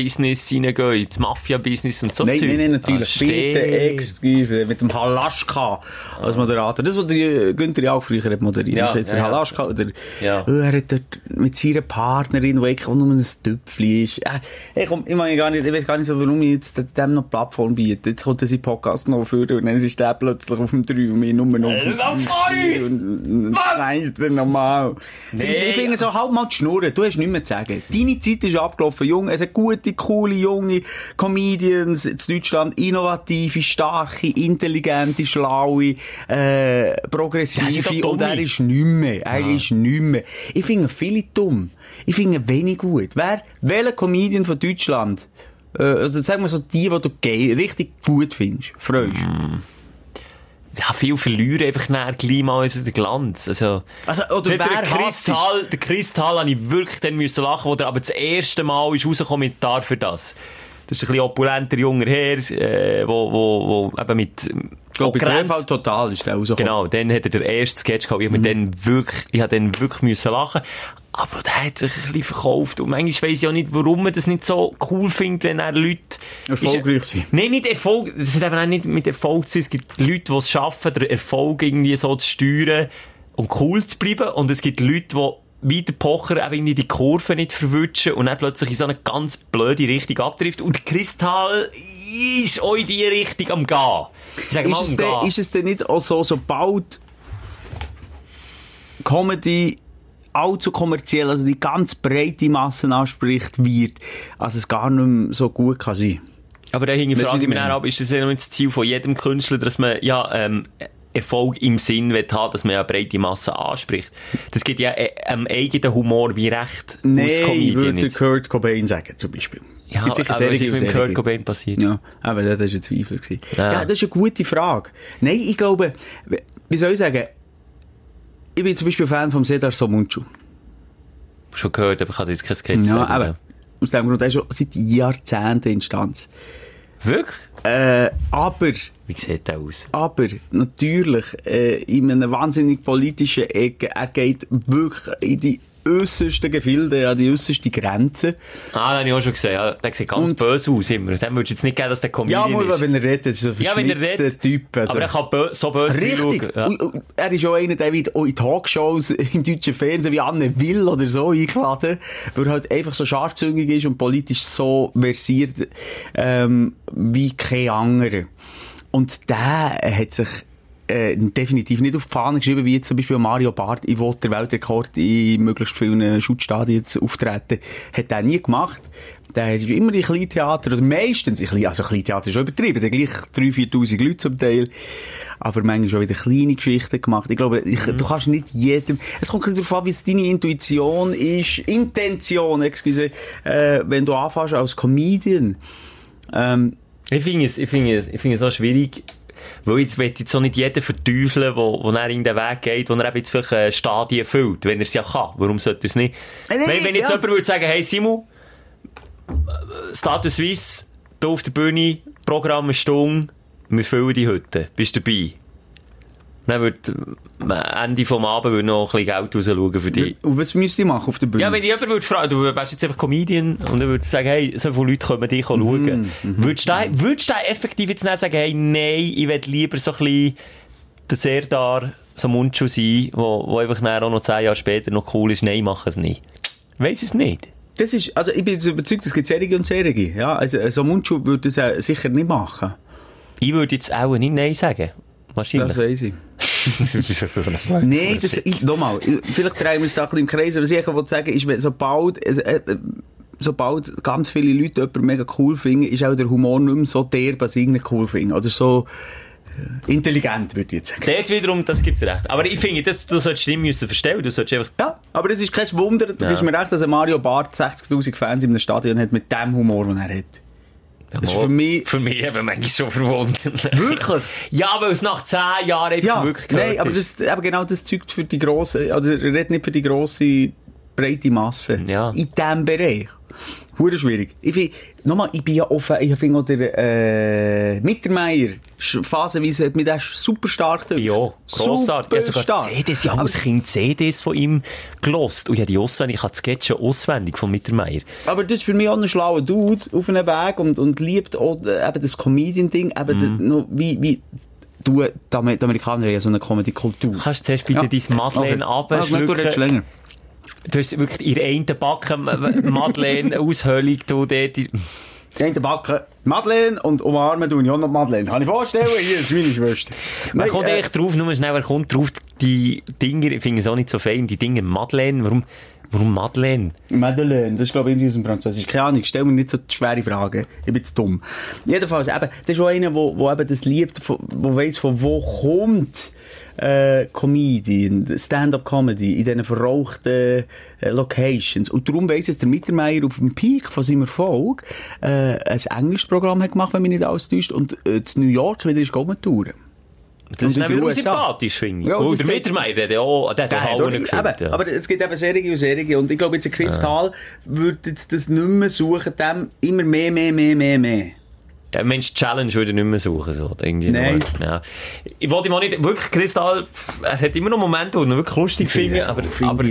Deutschrap-Business reingehen, ins Mafia-Business und so Nein, nein, nein, natürlich. Ah, Bitte, excuse, mit dem Halaschka als Moderator. Das, was der äh, Günther ja auch früher hat moderiert. Ja, Ja, jetzt ja, der. Halaschka, oder, Ja. Oh, er hat dort mit seiner Partnerin, die eigentlich auch nur ein Tüpfli ist. Äh, hey, komm, ich meine gar nicht, ich weiß gar nicht so, warum ich jetzt dem noch Plattform biete. Jetzt kommt sein Podcast noch für, und dann ist der plötzlich auf dem 3 und wir nur noch auf dem Lauf uns! Und- und- Nein, ist das normal. Nee. Ich finde so, halt mal die Schnurren. Du hast nichts mehr zu sagen. Deine Zeit ist abgelaufen, Junge. Es hat gute, coole, junge Comedians in Deutschland. Innovative, starke, intelligente, schlaue, äh, Ja, progressive. doch und er ist nicht mehr. Er ist nicht mehr. Ich finde viele dumm. Ich finde wenig gut. Wer, welcher Comedian von Deutschland, äh, also sagen wir so die, die du richtig gut findest, freust? Ja, viel verlieren einfach näher gleich mal den Glanz. Also, Also, oder der, wer? Kristall, der Kristall habe ich wirklich dann müssen lachen, wo der aber das erste Mal ist rausgekommen mit «Dar für das». Das ist ein bisschen opulenter junger Herr, äh, wo, wo, wo eben mit, glaube, bei Grenz- total ist der rausgekommen. Genau, dann hat er den ersten Sketch gehabt. Ich Mhm. dann wirklich, ich hab dann wirklich müssen lachen. Aber der hat sich ein bisschen verkauft. Und manchmal weiss ich auch nicht, warum man das nicht so cool findet, wenn er Leute... Erfolgreich sind. Nein, nicht Erfolg. Das hat eben auch nicht mit Erfolg zu tun. Es gibt Leute, die es schaffen, den Erfolg irgendwie so zu steuern und cool zu bleiben. Und es gibt Leute, die wie der Pocher eben irgendwie die Kurve nicht verwutschen und dann plötzlich in so eine ganz blöde Richtung abtrifft. Und Kristall ist auch in die Richtung am Gehen. Ich sage mal, Ist es, am denn, Gehen. ist es denn nicht auch so, sobald Comedy allzu kommerziell, also die ganz breite Massen anspricht, wird, also es gar nicht mehr so gut kann sein? Aber da du, frage ich mich ab, ist das ja noch das Ziel von jedem Künstler, dass man ja ähm, Erfolg im Sinn haben, dass man ja breite Masse anspricht. Das gibt ja äh, einem eigenen Humor wie recht Nein, Comedian würde nicht. Kurt Cobain sagen, zum Beispiel. Es Ja, gibt sicher aber was solche ist und mit. Kurt Cobain passiert? Ja, aber das war ein Zweifel. gewesen. Ja. Ja. das ist eine gute Frage. Nein, ich glaube, wie soll ich sagen, ich bin zum Beispiel Fan vom Sedar Somuncu. Schon gehört, aber ich habe jetzt kein Sketch Ja, aber aus dem Grund. Er ist schon seit Jahrzehnten Instanz. Wirklich? Äh, aber, Wie sieht der aus? aber, natürlich, äh, in einer wahnsinnig politischen Ecke, er geht wirklich in die äußersten Gefilde, an die äußersten Grenzen. Ah, den habe ich auch schon gesehen. Ja, der sieht ganz Und- böse aus immer. Dem würdest du jetzt nicht geben, dass der Ja, Comedian mal, ist. wenn er redet, ist er so ein Ja, wenn er redet. Typ. Also. Aber er kann bö so böse Richtig. Ja. Er ist auch einer, der wird auch in Talkshows im deutschen Fernsehen wie Anne Will oder so eingeladen, weil er halt einfach so scharfzüngig ist und politisch so versiert, ähm, wie kein anderer. Und der hat sich äh, definitiv nicht auf die Fahne geschrieben, wie jetzt zum Beispiel Mario Barth, ich will den Weltrekord in möglichst vielen Schutzstadien auftreten. Hat er nie gemacht. Der ist immer in Kleintheater, oder meistens in also Kleintheater ist schon übertrieben, der gleich 3.000, 4.000 Leute zum Teil. Aber manchmal schon wieder kleine Geschichten gemacht. Ich glaube, ich, du kannst nicht jedem, es kommt darauf an, wie es deine Intuition ist, Intention, excuse, äh, wenn du anfängst als Comedian. Ähm, Ich finde es, ich finde es, ich finde es auch schwierig, weil jetzt will jetzt so nicht jeder verteufeln, wo, wo er in den Weg geht, wo er eben jetzt vielleicht äh, Stadien füllt, wenn er es ja kann. Warum sollte es nicht? Äh, nee, wenn, wenn jetzt ja. jemand würde sagen, hey Simon, äh, Status Suisse, hier auf der Bühne, Programm eine Stunde, wir füllen die Hütte, bist du dabei? Dann wird am Ende vom Abend würde noch ein bisschen Geld rausschauen für dich. und was müsst ihr machen auf der Bühne? Ja, wenn jemand würde fragen, du wärst jetzt einfach Comedian und er würde sagen, hey, so viele Leute kommen dich schauen. Würdest du da, würdest du da effektiv jetzt nicht sagen, hey, nein, ich will lieber so ein bisschen der Serdar, so Mundschuh sein, wo, wo einfach nachher auch noch zehn Jahre später noch cool ist, nein, mach es nicht. Ich weiss es nicht. Das ist, also ich bin überzeugt, es gibt Serige und Serige. Ja, also so Mundschuh würde das äh, sicher nicht machen. Ich würde jetzt auch nicht nein sagen. Wahrscheinlich. Das weiss ich. Das ist so eine Nein, das, ich, nochmal, ich- vielleicht drehen wir uns da ein bisschen im Kreis, aber was ich einfach will sagen ist, wenn sobald, äh, äh, sobald ganz viele Leute jemanden mega cool finden, ist auch der Humor nicht mehr so derb, als ich ihn nicht cool finde. Oder so äh, intelligent, würde ich jetzt sagen. Dort wiederum, das gibt recht. Aber ich finde, das, du solltest nicht müssen verstellen, du solltest einfach Ja, aber es ist kein Wunder, du Ja. gibst mir recht, dass ein Mario Barth 60'000 Fans in einem Stadion hat mit dem Humor, den er hat. Das ist für mich... Für mich eben manchmal schon verwunderlich. Wirklich? Ja, weil es nach zehn Jahren einfach Ja, wirklich nein, aber ist. das, eben genau das zeugt für die grosse, oder er redet nicht für die grosse, breite Masse. Ja. In diesem Bereich. Hure schwierig. Ich find, nochmal, ich bin ja offen, ich finde auch der, äh, Mittermeier, phasenweise hat mich der super stark gedacht. Ja, grossartig. Ich habe. CDs, ja, als Kind CDs von ihm gelost. Und ja, die auswendig, ich habe die Sketche auswendig von Mittermeier. Aber das ist für mich auch ein schlauer Dude auf einem Weg und, und liebt auch äh, eben das Comedian-Ding, eben de- noch, wie, wie, du, die, Amer- die Amerikaner haben ja so eine Comedy-Kultur. Kannst du zuerst bitte dein Madeleine okay. Abschlucken? länger. Du hast wirklich in der einen Backen Madeleine Aushöhlung, du dort. in- Die einen backen Madeleine und umarmen tun ich auch noch Madeleine. Kann ich vorstellen? Hier ist meine Schwester. Man Nein, kommt äh, echt drauf, nur schnell, wer kommt drauf, die Dinger, ich finde es auch nicht so fein, die Dinger Madeleine, warum, warum Madeleine? Madeleine, das ist glaube ich irgendwie aus dem Französisch. Keine Ahnung, stell mir nicht so schwere Fragen. Ich bin zu dumm. Jedenfalls, eben, das ist auch einer, eben das liebt, wo weiss, von wo kommt äh, Comedian, Stand-up-Comedy in diesen verrauchten äh, Locations. Und darum weiss jetzt der Mittermeier auf dem Peak von seinem Erfolg äh, ein Englischprogramm hat gemacht, wenn mich nicht alles täuscht, und äh, zu New York wieder ist gegangen touren. Das ist wiederum USA. sympathisch, finde ich. Ja, und oh, der Mittermeier, der hat ja auch, der hat Der auch hat auch- eben, ja. Aber es gibt eben Serien und Serien. Und ich glaube, jetzt ein Chris Thal würde jetzt das nicht mehr suchen, dem immer mehr, mehr, mehr, mehr, mehr. Mensch, Challenge würde ich nicht mehr suchen, so. Irgendwie Nein. Nur, ja. Ich wollte ihm auch nicht, wirklich, Kristall, er hat immer noch Momente, wo ich ihn wirklich lustig finde, aber, aber,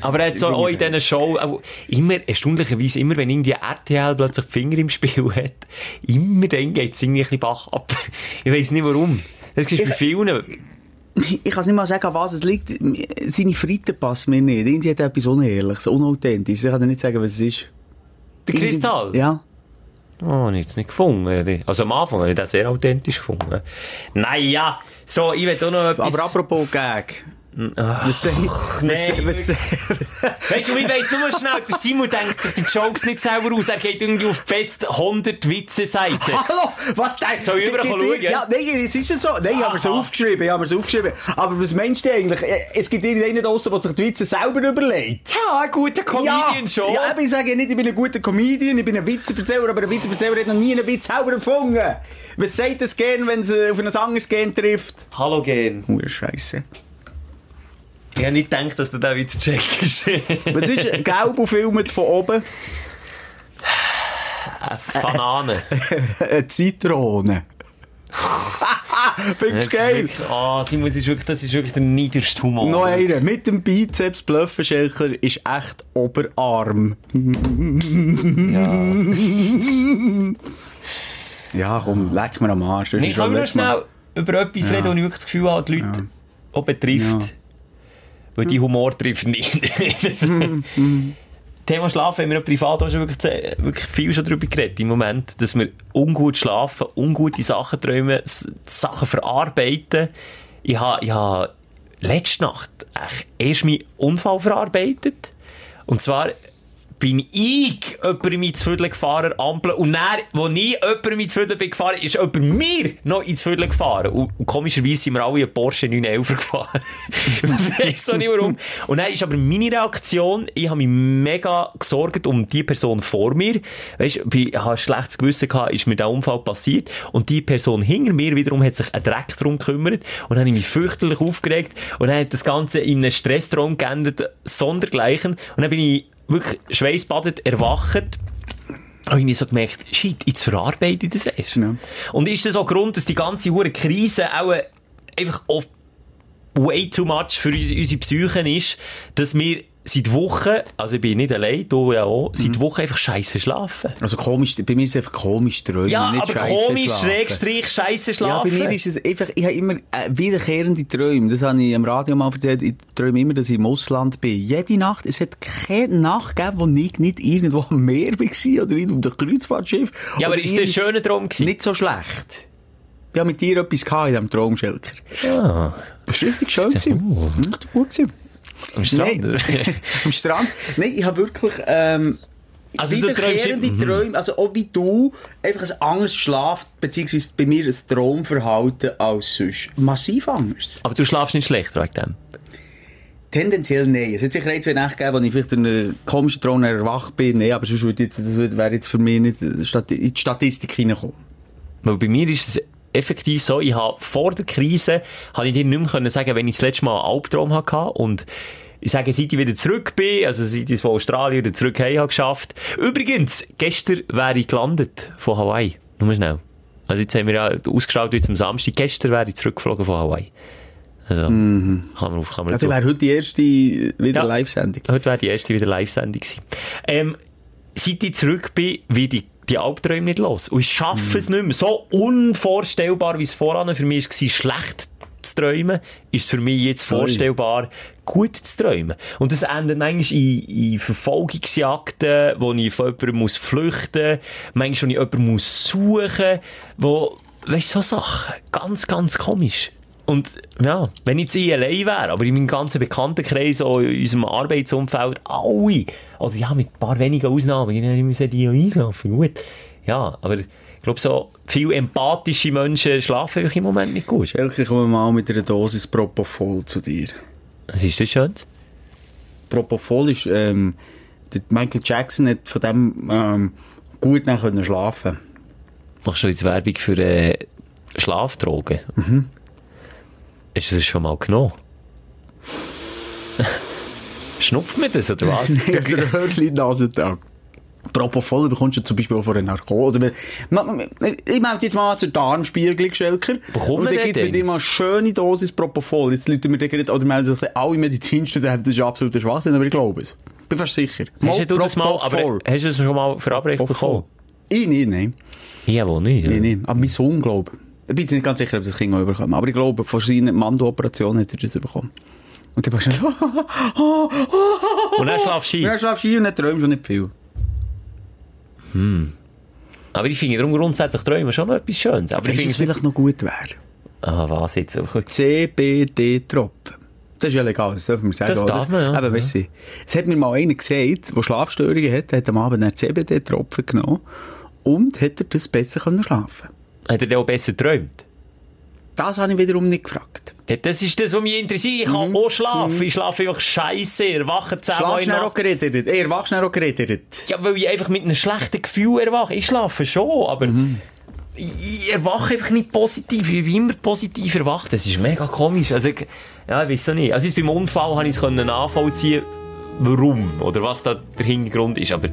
aber er hat so auch in diesen Show, auch immer, erstaunlicherweise, immer wenn irgendwie RTL plötzlich Finger im Spiel hat, immer dann geht es irgendwie ein bisschen Bach ab. Ich weiss nicht warum. Das ist bei vielen. Ich kann nicht mal sagen, was es liegt. Seine Fritte passt mir nicht. Irgendwie hat er etwas Unehrliches, Unauthentisches. Ich kann dir nicht sagen, was es ist. Der Kristall? Ja. Oh, habe ich jetzt nicht gefunden. Also am Anfang habe ich das sehr authentisch gefunden. Naja, so, ich will auch noch etwas... Aber apropos Gag. Was sei, nee, was, Weißt du, ich weiss nur schnell, der Simon denkt sich die Jokes nicht selber aus. Er geht irgendwie auf fest 100 Witze-Seiten. Hallo, was denkst Soll ich überall schauen? Ja, nein, es ist ja so. Nein, ich habe Aha. aufgeschrieben, ich habe so aufgeschrieben. Aber was meinst du eigentlich? Äh, Es gibt irgendeinen draussen, der sich die Witze selber überlegt. Ja, ein guter Comedian schon. Ja, eben, ich sage ja nicht, ich bin ein guter Comedian, ich bin ein Witzeverzähler, aber ein Witzeverzähler hat noch nie einen Witz selber erfunden. Was sagt das Gen, wenn es äh, auf ein anderes Gen trifft? Hallo, Gen. Hure Scheiße. Ich habe nicht gedacht, dass du den Witz checkst. Was ist gelb und filmt von oben? Eine Banane. Eine Zitrone. Findest du geil? Ah, Simon, das ist wirklich, das ist wirklich der niederste Humor. Noch einer. Mit dem Bizeps Blöffenschelker ist echt Oberarm. Ja. Ja, komm, leck mir am Arsch. Das Nee, kann wir noch schnell über etwas Ja. reden, wo ich wirklich das Gefühl habe, die Leute auch betrifft. Ja. Weil die Humor trifft nicht. Thema Schlafen haben wir ja privat auch schon wirklich, wirklich viel schon darüber geredet im Moment, dass wir ungut schlafen, ungute Sachen träumen, Sachen verarbeiten. Ich habe, ich habe letzte Nacht echt erst meinen Unfall verarbeitet. Und zwar bin ich jemandem ins Viertel gefahren, Ampel, und dann, wo ich jemandem ins Viertel bin gefahren, ist jemand mir noch ins Viertel gefahren. Und, und komischerweise sind wir alle einen Porsche 911 gefahren. ich weiss auch nicht warum. Und dann ist aber meine Reaktion, ich habe mich mega gesorgt um die Person vor mir. Weisst, ich habe ein schlechtes Gewissen gehabt, ist mir der Unfall passiert. Und die Person hinter mir wiederum hat sich einen Dreck darum gekümmert. Und dann habe ich mich fürchterlich aufgeregt. Und dann hat das Ganze in einem Stresstraum geendet, sondergleichen. Und dann bin ich wirklich schweißbadet erwacht. habe ich so gemerkt, shit, jetzt verarbeite ich das erst. Ja. Und ist das auch Grund, dass die ganze hure Krise auch äh, einfach auf way too much für uns- unsere Psychen ist, dass wir seit Wochen, also ich bin nicht allein, du ja auch, seit Mhm. Wochen einfach scheiße schlafen. Also komisch, bei mir ist es einfach komisch träumen, Ja, nicht aber komisch, schlafen. Schrägstrich, scheiße Ja, schlafen. bei mir ist es einfach, ich habe immer äh, wiederkehrende Träume. Das habe ich am Radio mal erzählt. Ich träume immer, dass ich im Ausland bin. Jede Nacht. Es hat keine Nacht gegeben, wo ich nicht irgendwo am Meer war oder auf dem Kreuzfahrtschiff. ja, aber ist das ein schöner Traum gewesen? Nicht so schlecht. Ich habe mit dir etwas gehabt in diesem Traumschelker. Ah, Das war richtig schön. gewesen. Richtig gut gewesen. Am Strand, Nein. Am Strand. Nein, ich habe wirklich, ähm, Also du wiederkehrende Mhm. Träume, also auch wie du, einfach ein anderes Schlaf, beziehungsweise bei mir ein Traumverhalten als sonst. Massiv anders. Aber du schlafst nicht schlechter wegen dem. Tendenziell nein. Es hat sicher ein, zwei Nächte gegeben, wo ich vielleicht in einen komischen Traum erwacht bin. Nein, aber sonst würde jetzt, das wäre jetzt für mich nicht in die Statistik hineinkommen. Weil bei mir ist es effektiv so, ich habe vor der Krise, habe ich dir nicht mehr können sagen, wenn ich das letzte Mal einen Albtraum hatte und ich sage, seit ich wieder zurück bin, also seit ich von Australien wieder zurück heim habe geschafft. Übrigens, gestern wäre ich gelandet von Hawaii. Nur schnell. Also jetzt haben wir ja ausgeschaut jetzt am Samstag. Gestern wäre ich zurückgeflogen von Hawaii. Also, kann man auf, kann man Also wäre heute die erste wieder Ja. Live-Sendung. Heute wäre die erste wieder Live-Sendung gewesen. Ähm, seit ich zurück bin, wie die, die Albträume nicht los. Und ich schaffe es nicht mehr. So unvorstellbar, wie es voran für mich war, schlecht zu träumen, ist es für mich jetzt vorstellbar, gut zu träumen. Und das endet manchmal in, in Verfolgungsjagden, wo ich von jemandem muss flüchten, manchmal, wo ich jemanden muss suchen, wo, weißt du, so Sachen. Ganz, ganz komisch. Und ja, wenn jetzt ich allein wäre, aber in meinem ganzen Bekanntenkreis, auch in unserem Arbeitsumfeld, alle, oder ja, mit ein paar wenigen Ausnahmen, ich muss die ja einschlafen, gut. Ja, aber ich glaube, so viele empathische Menschen schlafen im Moment nicht gut. Schelke, kommen wir mal mit einer Dosis Propofol zu dir. Was ist das schön? Propofol ist, ähm, Michael Jackson hat von dem, ähm, gut nach können schlafen. Machst du jetzt Werbung für äh, Schlafdrogen? Mhm. Hast du das schon mal genommen? Schnupft mir das, oder was? Also ein Hörli Nasentag. Propofol bekommst du zum Beispiel auch von einer Narkose. Ich melde jetzt mal zur Darmspiegelung, Schelker. Bekommen Und dann gibt es mit dir mal eine schöne Dosis Propofol. Jetzt läuten wir dir gerade, oder melden sich alle Medizinstudenten, das ist absoluter Schwachsinn, aber ich glaube es. Bin fast sicher. Hast du das mal, aber hast du das schon mal verabreicht bekommen? Ich nicht, nein. Ja, wohl nicht. Nee, Ja. nee. Aber mein Sohn, glaube ich. Ich bin jetzt nicht ganz sicher, ob das Kind auch überkommen. Aber ich glaube, von seiner Mandeloperationen hat er das bekommen. Und dann warst du Und dann schlafst du ein. Ja, schlafst du ein und dann träumst du nicht viel. Aber ich finde darum grundsätzlich Träumen schon noch etwas Schönes. Aber ich Weißt du, finde was vielleicht noch gut wäre? Ah, was jetzt? CBD-Tropfen. Das ist ja legal, das dürfen wir sagen, Das oder? darf man, ja. Eben, weißt du, es hat mir mal einer gesagt, der Schlafstörungen hat, der hat am Abend einen CBD-Tropfen genommen und er das besser können schlafen Hat er dann auch besser geträumt? Das habe ich wiederum nicht gefragt. Ja, das ist das, was mich interessiert. Ich kann auch schlafen. Ich schlafe einfach scheiße. Erwache zehnmal Schlafst du auch geredet? Er erwachst du auch geredet? Ja, weil ich einfach mit einem schlechten Gefühl erwache. Ich schlafe schon, aber ich ich erwache einfach nicht positiv. Ich bin immer positiv erwacht. Das ist mega komisch. Also, ich- ja, ich weiß auch nicht. Also, jetzt beim Unfall habe ich es können nachvollziehen, warum oder was da der Hintergrund ist. Aber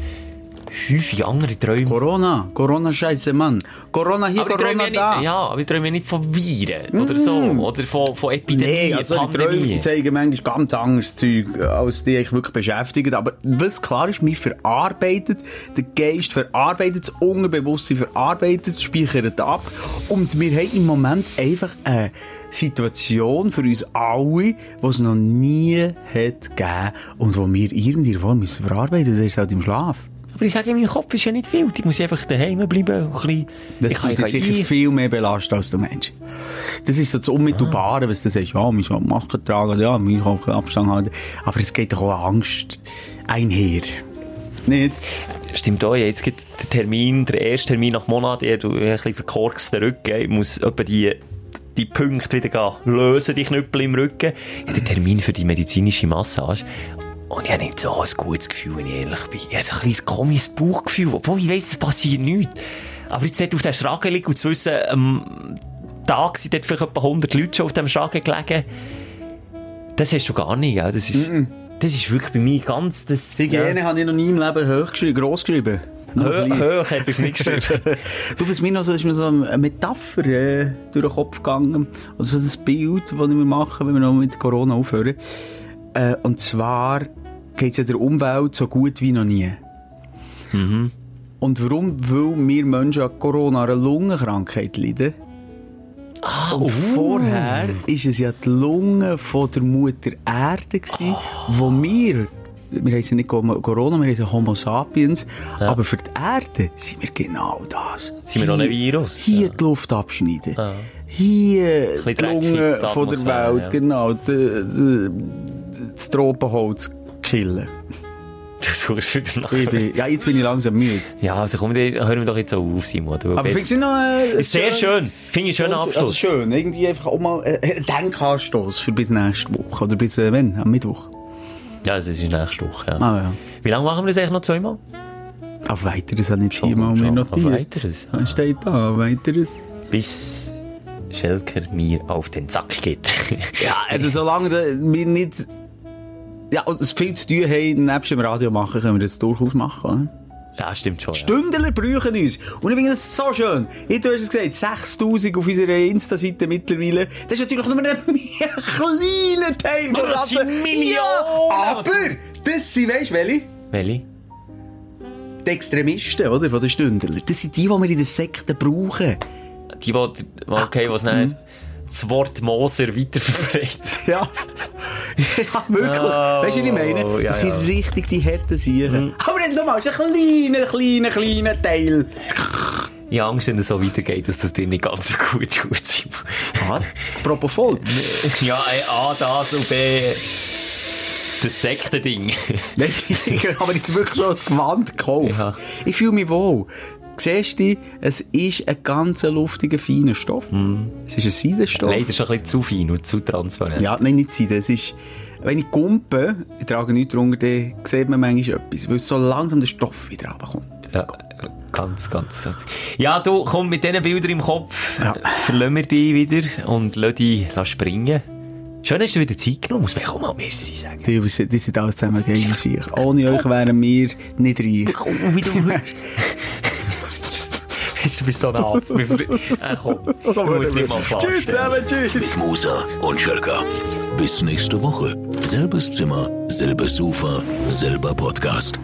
häufig andere Träume. Corona, Corona-Scheiße, Mann. Corona hier, Aber ich Corona da. ja, nicht, ja, aber ich träume nicht von Viren oder so. Oder von, von Epidemien, Nee, also die Träume Pandemien. zeigen manchmal ganz anderes Zeug, als die euch wirklich beschäftigen. Aber was klar ist, wir verarbeitet, der Geist verarbeitet, das Unterbewusstsein verarbeitet, speichert ab. Und wir haben im Moment einfach eine Situation für uns alle, die es noch nie hat gegeben und wo wir irgendwie Form müssen verarbeiten. Das ist halt im Schlaf. Aber ich sage, mein Kopf ist ja nicht wild. Ich muss einfach daheim bleiben. und Ein bisschen, Das ich kann, ist ich kann sicher ein- viel mehr belastet als der Mensch. Das ist so das Unmittelbare, was du sagst, ja, man soll Masken tragen, ja, man auch Abstand halten. Aber es geht doch auch Angst einher. Nicht? Stimmt auch, jetzt gibt der Termin, der erste Termin nach Monat, ich habe ein bisschen verkorksten Rücken, ich muss etwa die, die Punkte wieder gehen, lösen, die Knüppel im Rücken. Ich habe den Termin für die medizinische Massage. Und ich habe nicht so ein gutes Gefühl, wenn ich ehrlich bin. Ich habe so ein kleines komisches Bauchgefühl, obwohl ich weiss, es passiert nichts. Aber jetzt dort auf der Schranke liegen und zu wissen, am Tag sind dort vielleicht etwa 100 Leute schon auf dem Schranke gelegen, das hast du gar nicht, gell? Das ist, das ist wirklich bei mir ganz, das, Hygiene habe ich noch nie im Leben hoch geschrieben, gross geschrieben. Hö-. Hoch hat er es nicht geschrieben. Du, was mir noch so, ist mir so eine Metapher äh, durch den Kopf gegangen. Oder so das Bild, das ich mir mache, wenn wir noch mit Corona aufhören. Äh, und zwar geht es ja der Umwelt so gut wie noch nie. Und warum? Weil wir Menschen an Corona, einer Lungenkrankheit leiden. und vorher ist es ja die Lunge von der Mutter Erde gewesen, wo wir wir heissen nicht Corona, wir heissen Homo sapiens, aber für die Erde sind wir genau das. Sind wir noch ein Hier- Virus? Hier die Luft abschneiden. Hier Bisschen die dreckig, Lunge die von der Welt, ja. genau, die, die, das Tropenholz killen. Du suchst wieder nach. Ich bin, ja, jetzt bin ich langsam müde. Ja, also komm, dann hören wir doch jetzt auch auf, Simon. Du Aber findest du noch... Äh, Sehr schön. Finde ich einen schönen Also Abschluss. schön. Irgendwie einfach auch mal äh, ein Denkanstoss für bis nächste Woche. Oder bis, äh, wenn? Am Mittwoch. Ja, das ist nächste Woche, ja. Ah, ja. Wie lange machen wir das eigentlich noch zweimal? Auf weiteres hat nicht Schon, hier mal mir Auf notiert. weiteres, Was steht da? Auf weiteres. Bis Schelker mir auf den Sack geht. Ja, also solange wir nicht... Ja, und es viel zu tun haben, nebst dem Radio machen, können wir das durchaus machen. Oder? ja, stimmt schon. Ja. Stündler brauchen uns. Und ich finde das so schön. Ich, du hast es gesagt, 6000 auf unserer Insta-Seite mittlerweile. Das ist natürlich nur ein kleiner Teil von das sind. Millionen. Ja, aber das sind, weißt du, welche? Welche? Die Extremisten, oder, von den Stündler. Das sind die, die wir in den Sekten brauchen. Die, die, okay, was nicht das Wort Moser weiterverbreitet. Ja. ja, wirklich. Oh, weißt du, was ich meine? ja, Das sind ja. richtig die harten Siegen. Aber nicht nochmal, ist ein kleiner, kleiner, kleiner Teil. Ich habe Angst, wenn es so weitergeht, dass das dir nicht ganz so gut tut, Simon. Was? Das Propofol. Ja, ey, A, das und B, das Sektending. Nein, ich habe jetzt wirklich schon ein Gewand gekauft. Ja. Ich fühle mich wohl. Siehst du, es ist ein ganz luftiger, feiner Stoff. Es ist ein Seidenstoff. Leider schon ein bisschen zu fein und zu transparent. Ja, nein, nicht Seiden. Es ist, wenn ich kumpe, ich trage nichts drunter, dann sieht man manchmal etwas, weil so langsam der Stoff wieder runterkommt. Ja, ganz, ganz. Ja, du, komm, mit diesen Bildern im Kopf Ja. verlassen wir dich wieder und lass dich springen. Schön, hast du wieder Zeit genommen, muss man auch mal Merci sagen. Die die sind alles zusammen gegen sich. Ohne euch wären wir nicht reich. Komm, wie du... du bist so nah. Äh, komm, du musst nicht mal Tschüss zusammen, tschüss. Mit Musa und Schelka. Bis nächste Woche. Selbes Zimmer, selbes Sofa, selber Podcast.